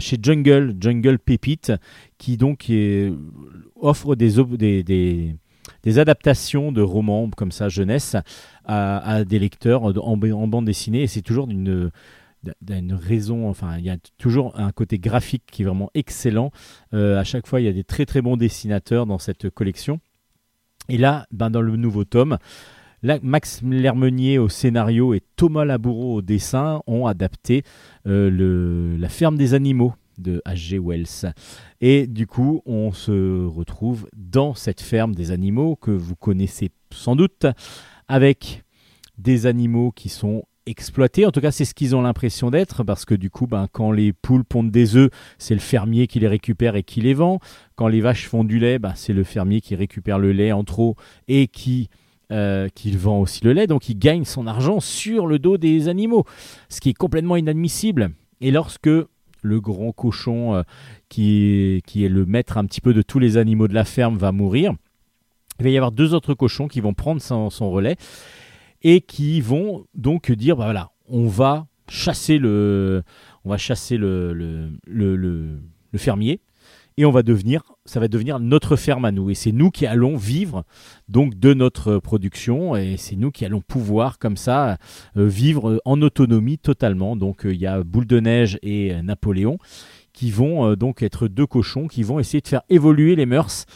chez Jungle, Jungle Pépite, qui donc offre des, des, des adaptations de romans comme ça, jeunesse, à, des lecteurs en, bande dessinée. Et c'est toujours d'une raison, enfin, il y a toujours un côté graphique qui est vraiment excellent. Euh, à chaque fois, il y a des très très bons dessinateurs dans cette collection. Et là, ben, dans le nouveau tome, Max Lermenier au scénario et Thomas Laboureau au dessin ont adapté euh, La ferme des animaux de H.G. Wells. Et du coup, on se retrouve dans cette ferme des animaux que vous connaissez sans doute, avec des animaux qui sont exploités. En tout cas, c'est ce qu'ils ont l'impression d'être, parce que du coup, ben, quand les poules pondent des œufs, c'est le fermier qui les récupère et qui les vend. Quand les vaches font du lait, ben, c'est le fermier qui récupère le lait en trop et qui, euh, qui vend aussi le lait. Donc, il gagne son argent sur le dos des animaux, ce qui est complètement inadmissible. Et lorsque le grand cochon, euh, qui, qui est le maître un petit peu de tous les animaux de la ferme, va mourir, il va y avoir deux autres cochons qui vont prendre son, relais. et qui vont donc dire bah voilà, on va chasser le, on va chasser le- le fermier et on va devenir, ça va devenir notre ferme à nous et c'est nous qui allons vivre donc de notre production et c'est nous qui allons pouvoir comme ça euh, vivre en autonomie totalement. Donc euh, il y a Boule de Neige et euh, Napoléon qui vont donc être deux cochons qui vont essayer de faire évoluer les mœurs.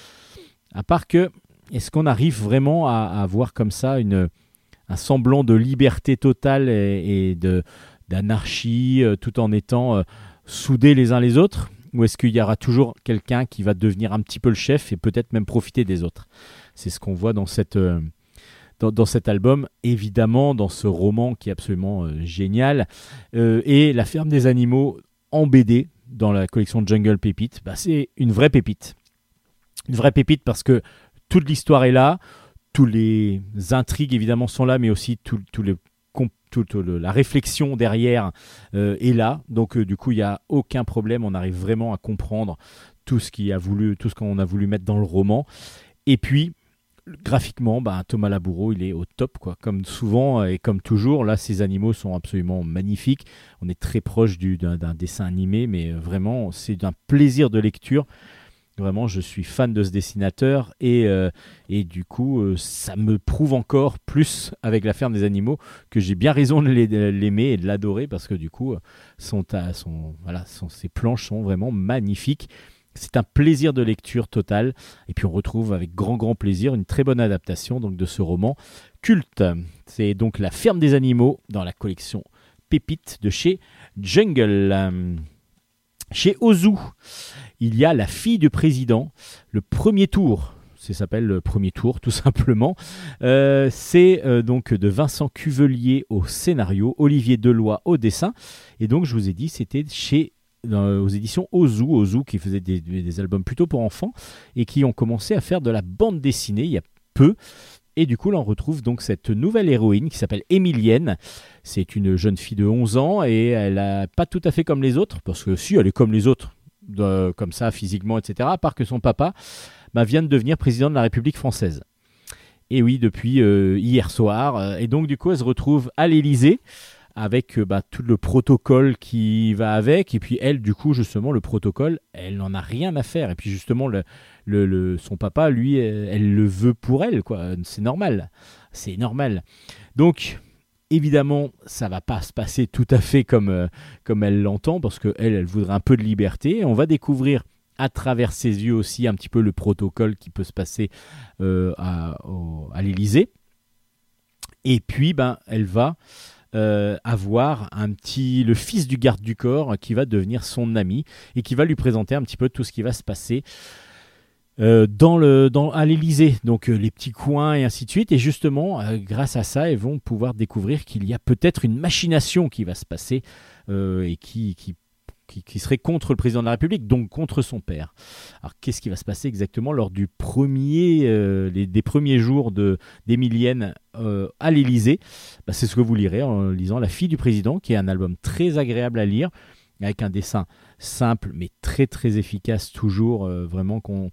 À part que, est-ce qu'on arrive vraiment à, avoir comme ça un semblant de liberté totale et, et d'anarchie tout en étant soudés les uns les autres? Ou est-ce qu'il y aura toujours quelqu'un qui va devenir un petit peu le chef et peut-être même profiter des autres? C'est ce qu'on voit dans cette... euh, dans, cet album, évidemment, dans ce roman qui est absolument euh, génial, euh, et La ferme des animaux en BD dans la collection Jungle Pépite, bah, c'est une vraie pépite. Une vraie pépite parce que toute l'histoire est là, tous les intrigues évidemment sont là, mais aussi tout, tout le, com- toute le- la réflexion derrière euh, est là. Donc euh, du coup, il n'y a aucun problème. On arrive vraiment à comprendre tout ce qui a voulu, tout ce qu'on a voulu mettre dans le roman. Et puis graphiquement, bah, Thomas Laboureau, il est au top, quoi. Comme souvent euh, et comme toujours, là, ces animaux sont absolument magnifiques. On est très proche du- d'un dessin animé, mais euh, vraiment, c'est d'un plaisir de lecture. Vraiment, je suis fan de ce dessinateur et, euh, et du coup, euh, ça me prouve encore plus avec la ferme des animaux que j'ai bien raison de l'ai- de l'aimer et de l'adorer parce que du coup, euh, son, ta- son, voilà, son, ses planches sont vraiment magnifiques. C'est un plaisir de lecture total. Et puis on retrouve avec grand grand plaisir une très bonne adaptation donc de ce roman culte. C'est donc La ferme des animaux dans la collection Pépite de chez Jungle. Euh, Chez Ozu, il y a La fille du président, le premier tour. Ça s'appelle le premier tour, tout simplement. Euh, c'est euh, donc de Vincent Cuvelier au scénario, Olivier Deloy au dessin. Et donc, je vous ai dit, c'était chez dans- aux éditions Ozu, Ozu qui faisait des albums plutôt pour enfants et qui ont commencé à faire de la bande dessinée il y a peu. Et du coup, là, on retrouve donc cette nouvelle héroïne qui s'appelle Émilienne. C'est une jeune fille de 11 ans et elle a pas tout à fait comme les autres, parce que si, elle est comme les autres, comme ça, physiquement, etc. À part que son papa bah, vient de devenir président de la République française. Et oui, depuis euh, hier soir. Euh, Et donc, du coup, elle se retrouve à l'Élysée avec euh, bah, tout le protocole qui va avec. Et puis, elle, du coup, justement, le protocole, elle n'en a rien à faire. Et puis, justement, le, le- son papa, lui, euh, elle le veut pour elle. quoi. C'est normal. C'est normal. Donc, évidemment, ça va pas se passer tout à fait comme, euh, comme elle l'entend, parce qu'elle, elle voudrait un peu de liberté. On va découvrir à travers ses yeux aussi un petit peu le protocole qui peut se passer euh, à, l'Élysée. Et puis, ben, elle va avoir un petit, le fils du garde du corps qui va devenir son ami et qui va lui présenter un petit peu tout ce qui va se passer euh, dans le, à l'Élysée, donc euh, les petits coins et ainsi de suite. Et justement, euh, grâce à ça, elles vont pouvoir découvrir qu'il y a peut-être une machination qui va se passer et qui, qui, qui, qui serait contre le président de la République, donc contre son père. Alors, qu'est-ce qui va se passer exactement lors du premier, les- des premiers jours de d'Émilienne euh, à l'Élysée? Bah, C'est ce que vous lirez en lisant La fille du président, qui est un album très agréable à lire, avec un dessin simple mais très très efficace toujours. vraiment qu'on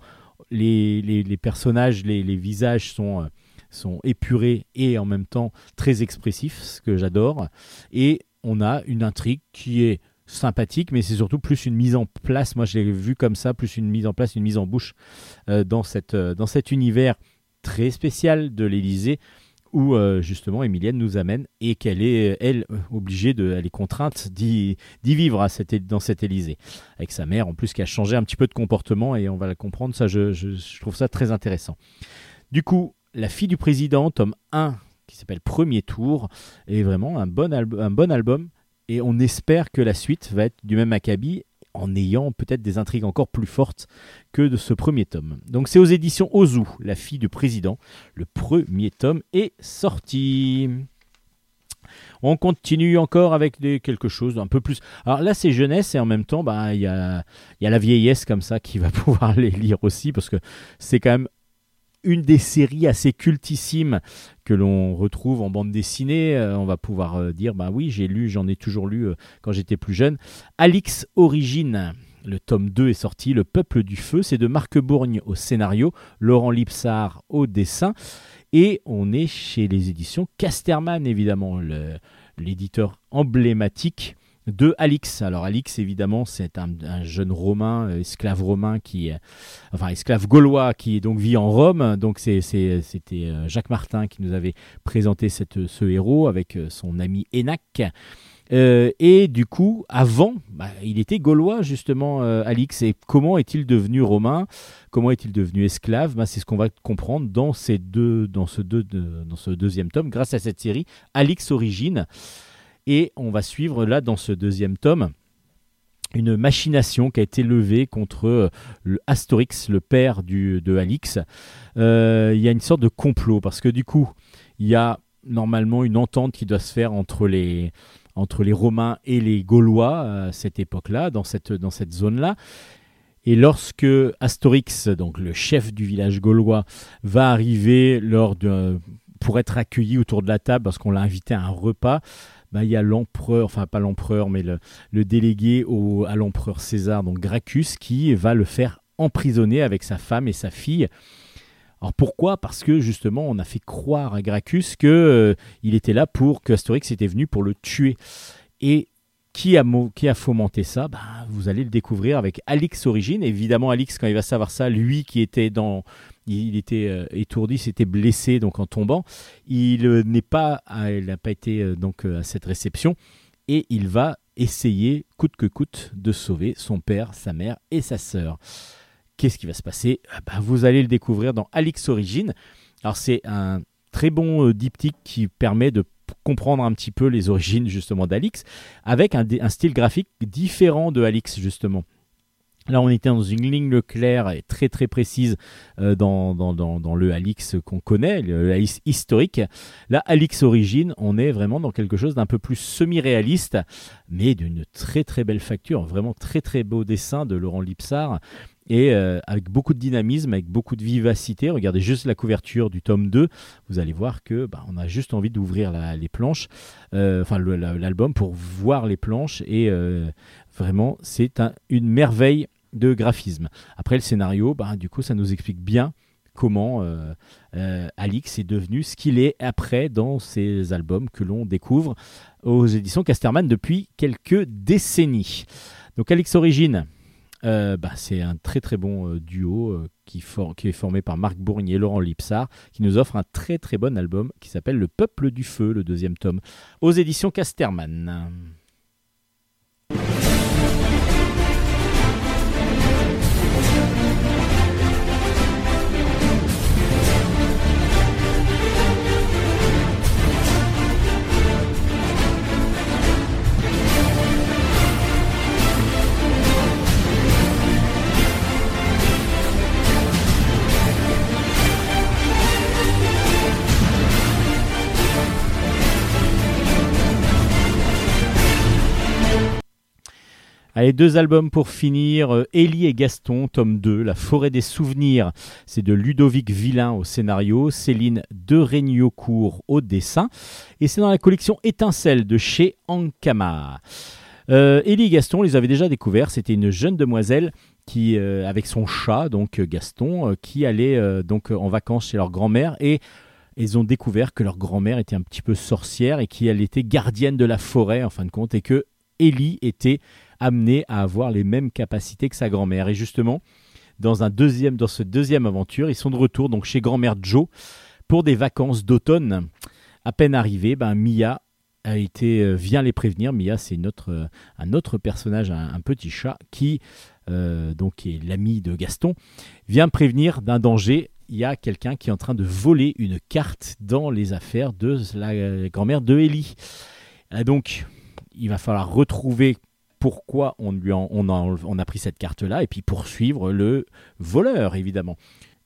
les, les, personnages, les, les visages sont, euh, sont épurés et en même temps très expressifs, ce que j'adore. Et on a une intrigue qui est sympathique, mais c'est surtout plus une mise en place. Moi, je l'ai vu comme ça, plus une mise en place, une mise en bouche euh, dans, cette, euh, dans cet univers très spécial de l'Élysée où euh, justement Emilienne nous amène et qu'elle est, elle, obligée de, elle est contrainte d'y vivre cette, dans cet Élysée. Avec sa mère, en plus, qui a changé un petit peu de comportement et on va la comprendre. Ça, je, trouve ça très intéressant. Du coup, La fille du président, tome 1, qui s'appelle Premier Tour, est vraiment un bon, un bon album. Et on espère que la suite va être du même acabit en ayant peut-être des intrigues encore plus fortes que de ce premier tome. Donc c'est aux éditions Ozu, La fille du président. Le premier tome est sorti. On continue encore avec quelque chose d'un peu plus. Alors là, c'est jeunesse et en même temps, bah, il y, a, il y a la vieillesse comme ça qui va pouvoir les lire aussi parce que c'est quand même une des séries assez cultissimes que l'on retrouve en bande dessinée. Euh, on va pouvoir euh, dire, bah oui, j'ai lu, j'en ai toujours lu euh, quand j'étais plus jeune. Alix Origine. Le tome 2 est sorti, Le Peuple du Feu, c'est de Marc Bourgne au scénario, Laurent Lipsard au dessin. Et on est chez les éditions Casterman, évidemment, l'éditeur emblématique de Alix. Alors Alix, évidemment, c'est un, un jeune romain, euh, esclave romain qui, euh, enfin esclave gaulois qui donc vit en Rome. Donc c'était euh, Jacques Martin qui nous avait présenté ce héros avec son ami Énac. Euh, et du coup, avant, bah, il était gaulois justement, Alix. Et comment est-il devenu romain? Comment est-il devenu esclave? Bah, C'est ce qu'on va comprendre dans, ces deux, dans, ce dans ce deuxième tome, grâce à cette série, Alix Origine. Et on va suivre là, dans ce deuxième tome, une machination qui a été levée contre euh, Astorix, le père de Alix. Euh, Il y a une sorte de complot, parce que du coup, il y a normalement une entente qui doit se faire entre les, Romains et les Gaulois à cette époque-là, dans cette, zone-là. Et lorsque Astorix, donc le chef du village gaulois, va arriver pour être accueilli autour de la table, parce qu'on l'a invité à un repas, bah, il y a l'empereur, enfin pas l'empereur, mais le, le délégué au- à l'empereur César, donc Gracchus, qui va le faire emprisonner avec sa femme et sa fille. Alors pourquoi? Parce que justement, on a fait croire à Gracchus que euh, il était là pour que Astérix était venu pour le tuer. Et qui a, qui a fomenté ça? Bah, Vous allez le découvrir avec Alix Origine. Évidemment, Alix, quand il va savoir ça, lui qui était dans, il, était euh, étourdi, s'était blessé donc en tombant. Il euh, n'est pas, à- il n'a pas été euh, donc à cette réception et il va essayer coûte que coûte de sauver son père, sa mère et sa sœur. Qu'est-ce qui va se passer? Ah bah, Vous allez le découvrir dans Alix Origine. Alors c'est un très bon diptyque qui permet de comprendre un petit peu les origines justement d'Alix, avec un style graphique différent de Alix justement. Là, on était dans une ligne claire et très très précise euh, dans, le Alix qu'on connaît, le Alix historique. Là, Alix Origine, on est vraiment dans quelque chose d'un peu plus semi-réaliste, mais d'une très très belle facture, vraiment très très beau dessin de Laurent Lipsard et euh, avec beaucoup de dynamisme, avec beaucoup de vivacité. Regardez juste la couverture du tome 2, vous allez voir que bah, on a juste envie d'ouvrir les planches, euh, enfin l'album pour voir les planches et vraiment c'est un- une merveille de graphisme. Après le scénario, bah, du coup ça nous explique bien comment euh, euh, Alix est devenu ce qu'il est après dans ces albums que l'on découvre aux éditions Casterman depuis quelques décennies. Donc Alix Origine, euh, bah, c'est un très très bon duo qui, est formé par Marc Bourgny et Laurent Lipsard, qui nous offre un très très bon album qui s'appelle Le Peuple du Feu, le deuxième tome, aux éditions Casterman. Allez, deux albums pour finir. Euh, Élie et Gaston, tome 2, La forêt des souvenirs. C'est de Ludovic Villain au scénario, Céline de Régnaucourt au dessin. Et c'est dans la collection Étincelle de chez Ankama. Euh, Élie et Gaston, on les avait déjà découverts. C'était une jeune demoiselle qui, euh, avec son chat, donc euh, Gaston, euh, qui allait euh, donc euh, en vacances chez leur grand-mère et ils ont découvert que leur grand-mère était un petit peu sorcière et qu'elle était gardienne de la forêt en fin de compte et que Ellie était amenée à avoir les mêmes capacités que sa grand-mère. Et justement, dans, un deuxième, dans ce deuxième aventure, ils sont de retour donc chez grand-mère Joe pour des vacances d'automne. À peine arrivée, ben, Mia a été, euh, vient les prévenir. Mia, c'est autre, euh, un autre personnage, un, petit chat qui, euh, donc, qui est l'ami de Gaston, vient prévenir d'un danger. Il y a quelqu'un qui est en train de voler une carte dans les affaires de la grand-mère de Ellie. Donc, il va falloir retrouver pourquoi on, lui on, a, pris cette carte-là et puis poursuivre le voleur, évidemment.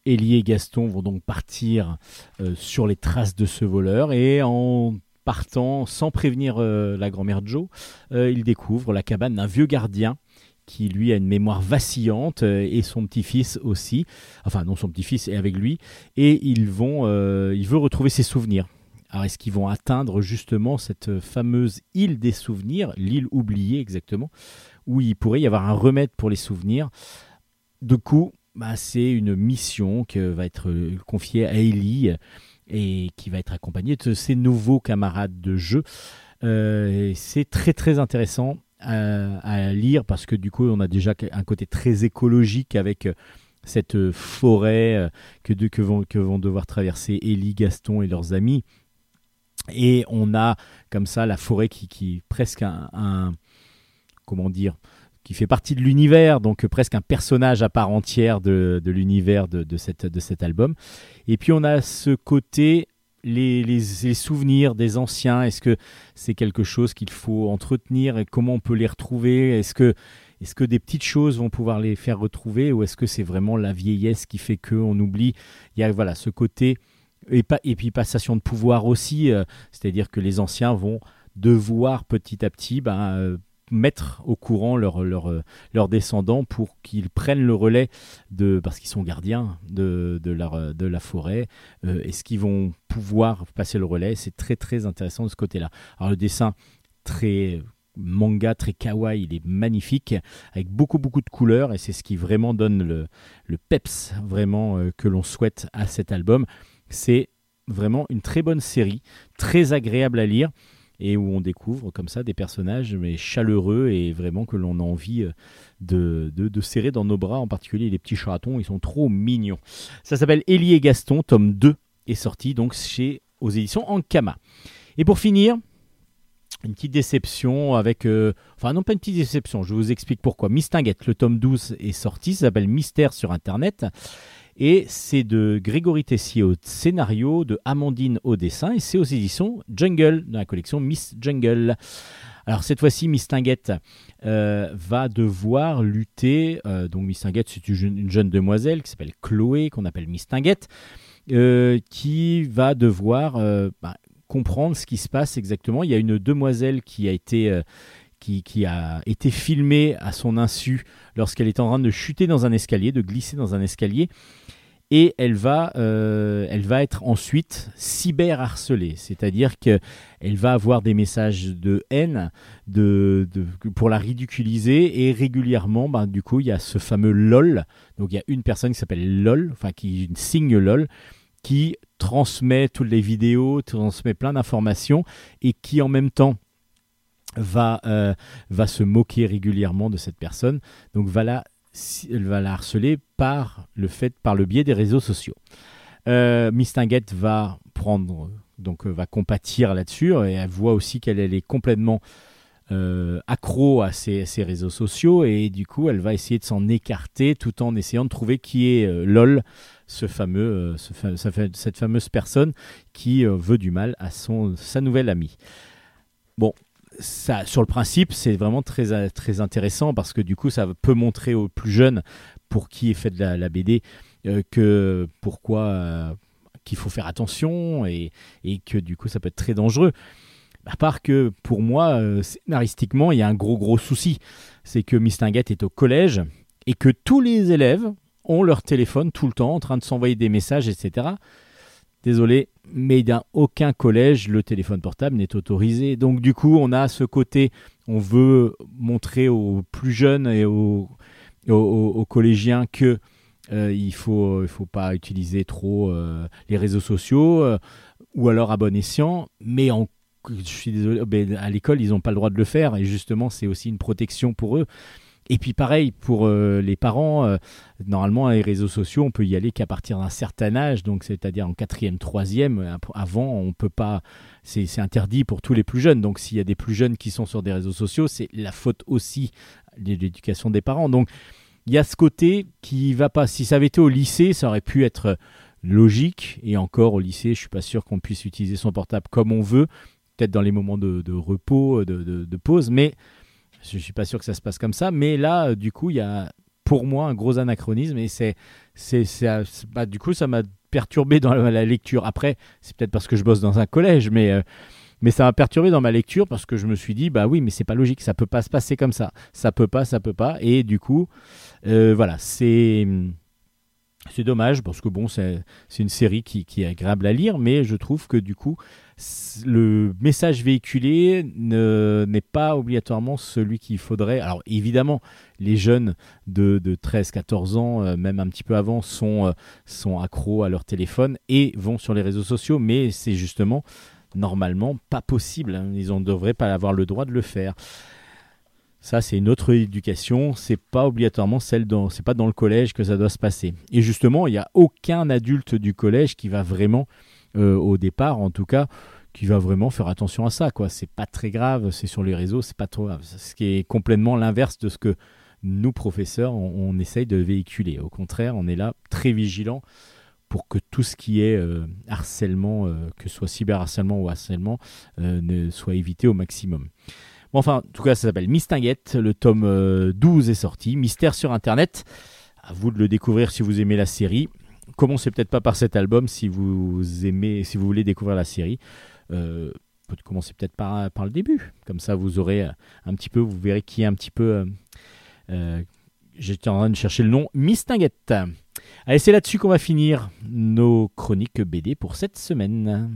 Ellie et Gaston vont donc partir euh, sur les traces de ce voleur et en partant sans prévenir euh, la grand-mère Joe, euh, ils découvrent la cabane d'un vieux gardien qui lui a une mémoire vacillante et son petit-fils aussi. Enfin non, son petit-fils est avec lui et ils vont, il veut retrouver ses souvenirs. Alors est-ce qu'ils vont atteindre justement cette fameuse île des souvenirs, l'île oubliée exactement, où il pourrait y avoir un remède pour les souvenirs? Du coup, bah, c'est une mission qui va être euh, confiée à Ellie et qui va être accompagné de ses nouveaux camarades de jeu. Euh, c'est très très intéressant à, lire parce que du coup on a déjà un côté très écologique avec euh, cette euh, forêt euh, que, de- que, vont, que vont devoir traverser Ellie, Gaston et leurs amis. Et on a comme ça la forêt qui, qui presque un, un- comment dire qui fait partie de l'univers, donc presque un personnage à part entière de, l'univers de, de, cet album. Et puis on a ce côté, les, souvenirs des anciens, est-ce que c'est quelque chose qu'il faut entretenir et comment on peut les retrouver? Est-ce que, est que des petites choses vont pouvoir les faire retrouver ou est-ce que c'est vraiment la vieillesse qui fait qu'on oublie? Il y a voilà, ce côté, et, pas, et puis passation de pouvoir aussi, euh, c'est-à-dire que les anciens vont devoir petit à petit ben, euh, mettre au courant leurs leur, descendants pour qu'ils prennent le relais de parce qu'ils sont gardiens de, de, leur, de la forêt. Euh, Est-ce qu'ils vont pouvoir passer le relais? C'est très très intéressant de ce côté-là. Alors le dessin très manga, très kawaii, il est magnifique avec beaucoup beaucoup de couleurs et c'est ce qui vraiment donne le, le peps vraiment euh, que l'on souhaite à cet album. C'est vraiment une très bonne série, très agréable à lire et où on découvre comme ça des personnages mais chaleureux et vraiment que l'on a envie euh, de, de, de serrer dans nos bras, en particulier les petits chatons, ils sont trop mignons. Ça s'appelle Élie et Gaston, tome 2 est sorti donc chez aux éditions Ankama. Et pour finir, une petite déception avec... euh, enfin non pas une petite déception, je vous explique pourquoi. Mistinguette, le tome 12 est sorti, ça s'appelle Mystère sur Internet. Et c'est de Grégory Tessier au scénario, de Amandine au dessin, et c'est aux éditions Jungle, dans la collection Miss Jungle. Alors cette fois-ci, Mistinguette euh, va devoir lutter. euh, donc Mistinguette, c'est une jeune, une jeune demoiselle qui s'appelle Chloé, qu'on appelle Mistinguette, euh, qui va devoir bah, comprendre ce qui se passe exactement. Il y a une demoiselle qui a été qui, a été filmée à son insu lorsqu'elle est en train de chuter dans un escalier, de glisser dans un escalier. Et elle va, euh, elle va être ensuite cyber-harcelée, c'est-à-dire qu'elle va avoir des messages de haine de, pour la ridiculiser et régulièrement, ben, du coup, il y a ce fameux LOL. Donc il y a une personne qui s'appelle LOL, enfin qui signe LOL, qui transmet toutes les vidéos, transmet plein d'informations et qui en même temps va, euh, va se moquer régulièrement de cette personne. Donc va la, va la harceler par le fait, par le biais des réseaux sociaux. Euh, Mistinguette va prendre, donc euh, va compatir là-dessus et elle voit aussi qu'elle elle est complètement euh, accro à ces réseaux sociaux et du coup elle va essayer de s'en écarter tout en essayant de trouver qui est euh, LOL, ce fameux, euh, cette fameuse personne qui euh, veut du mal à son, sa nouvelle amie. Bon, sur le principe, c'est vraiment très, très intéressant parce que du coup, ça peut montrer aux plus jeunes pour qui est fait de la, BD euh, que pourquoi euh, qu'il faut faire attention et, et que du coup, ça peut être très dangereux. À part que pour moi, euh, scénaristiquement, il y a un gros gros souci, c'est que Mistinguette est au collège et que tous les élèves ont leur téléphone tout le temps en train de s'envoyer des messages, etc. Désolé, mais dans aucun collège, le téléphone portable n'est autorisé. Donc du coup, on a ce côté, on veut montrer aux plus jeunes et aux, collégiens que euh, il faut, pas utiliser trop euh, les réseaux sociaux euh, ou alors à bon escient. Mais je suis désolé, à l'école, ils n'ont pas le droit de le faire et justement, c'est aussi une protection pour eux. Et puis pareil pour euh, les parents, euh, normalement les réseaux sociaux, on peut y aller qu'à partir d'un certain âge, donc c'est-à-dire en quatrième, troisième. euh, Avant, on peut pas, c'est interdit pour tous les plus jeunes. Donc s'il y a des plus jeunes qui sont sur des réseaux sociaux, c'est la faute aussi de l'éducation des parents. Donc il y a ce côté qui va pas. Si ça avait été au lycée, ça aurait pu être logique. Et encore au lycée, je suis pas sûr qu'on puisse utiliser son portable comme on veut, peut-être dans les moments de, repos, de- de pause, mais je suis pas sûr que ça se passe comme ça. Mais là, euh, du coup, il y a pour moi un gros anachronisme et c'est, c'est, c'est- c'est- bah, du coup, ça m'a perturbé dans la, lecture. Après, c'est peut-être parce que je bosse dans un collège, mais euh, mais ça m'a perturbé dans ma lecture parce que je me suis dit bah oui, mais c'est pas logique, ça peut pas se passer comme ça, ça peut pas, ça peut pas, et du coup, euh, voilà, c'est C'est dommage parce que bon, c'est c'est une série qui, qui est agréable à lire, mais je trouve que du coup, le message véhiculé ne- n'est pas obligatoirement celui qu'il faudrait. Alors évidemment, les jeunes de, de 13-14 ans, euh, même un petit peu avant, sont, euh, accros à leur téléphone et vont sur les réseaux sociaux, mais c'est justement normalement pas possible. hein. Ils ne devraient pas avoir le droit de le faire. Ça, c'est une autre éducation. C'est pas obligatoirement celle dans, c'est pas dans le collège que ça doit se passer. Et justement, il n'y a aucun adulte du collège qui va vraiment, euh, au départ en tout cas, qui va vraiment faire attention à ça. Quoi, c'est pas très grave. C'est sur les réseaux, c'est pas trop grave. Ce qui est complètement l'inverse de ce que nous professeurs, on, essaye de véhiculer. Au contraire, on est là très vigilant pour que tout ce qui est euh, harcèlement, euh, que ce soit cyberharcèlement ou harcèlement, ne soit évité au maximum. Enfin, en tout cas, ça s'appelle Mistinguette. Le tome euh, 12 est sorti. Mystère sur Internet. À vous de le découvrir si vous aimez la série. Commencez peut-être pas par cet album si vous aimez, si vous voulez découvrir la série. Euh, commencez peut-être par, par le début. Comme ça, vous aurez euh, un petit peu, vous verrez qui est un petit peu. euh, euh, J'étais en train de chercher le nom. Mistinguette. Allez, c'est là-dessus qu'on va finir nos chroniques BD pour cette semaine.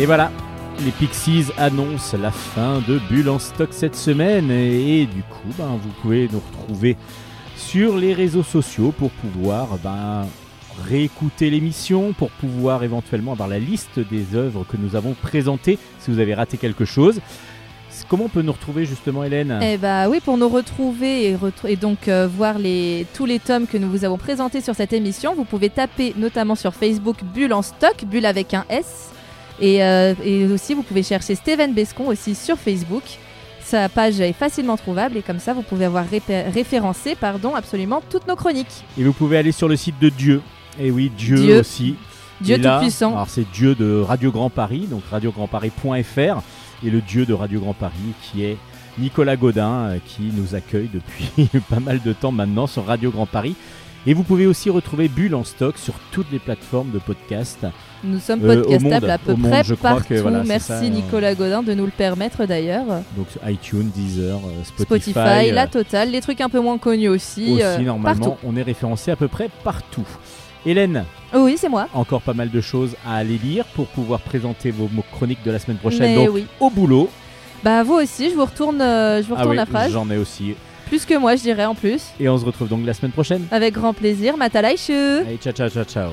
Et voilà, les Pixies annoncent la fin de Bulle en stock cette semaine et, du coup, ben, vous pouvez nous retrouver sur les réseaux sociaux pour pouvoir ben, réécouter l'émission, pour pouvoir éventuellement avoir la liste des œuvres que nous avons présentées si vous avez raté quelque chose. Comment on peut nous retrouver justement, Hélène? Eh bah oui, pour nous retrouver et, donc euh, voir tous les tomes que nous vous avons présentés sur cette émission, vous pouvez taper notamment sur Facebook Bulle en stock, Bulle avec un S. Et, euh, et aussi, vous pouvez chercher Steven Bescon aussi sur Facebook. Sa page est facilement trouvable et comme ça, vous pouvez avoir référencé pardon, absolument toutes nos chroniques. Et vous pouvez aller sur le site de Dieu. Et oui, Dieu, Dieu. aussi. Dieu Tout-Puissant. Alors c'est Dieu de Radio Grand Paris, donc radiograndparis.fr, et le Dieu de Radio Grand Paris qui est Nicolas Godin, euh, qui nous accueille depuis pas mal de temps maintenant sur Radio Grand Paris. Et vous pouvez aussi retrouver Bulle en stock sur toutes les plateformes de podcast. Nous sommes Euh, podcastables à peu monde, près partout. que, voilà, c'est Merci ça, euh. Nicolas Godin de nous le permettre d'ailleurs. Donc iTunes, Deezer, euh, Spotify. Spotify, euh, la totale, les trucs un peu moins connus aussi. aussi euh, normalement, partout. on est référencé à peu près partout. Hélène, oui, c'est moi. encore pas mal de choses à aller lire pour pouvoir présenter vos mots chroniques de la semaine prochaine. Mais donc oui. au boulot. Bah vous aussi, je vous retourne, je vous Ah oui, la phrase. j'en ai aussi. Plus que moi, je dirais en plus. Et on se retrouve donc la semaine prochaine. Avec grand plaisir. Matalaïchu Allez, ciao, ciao, ciao, ciao.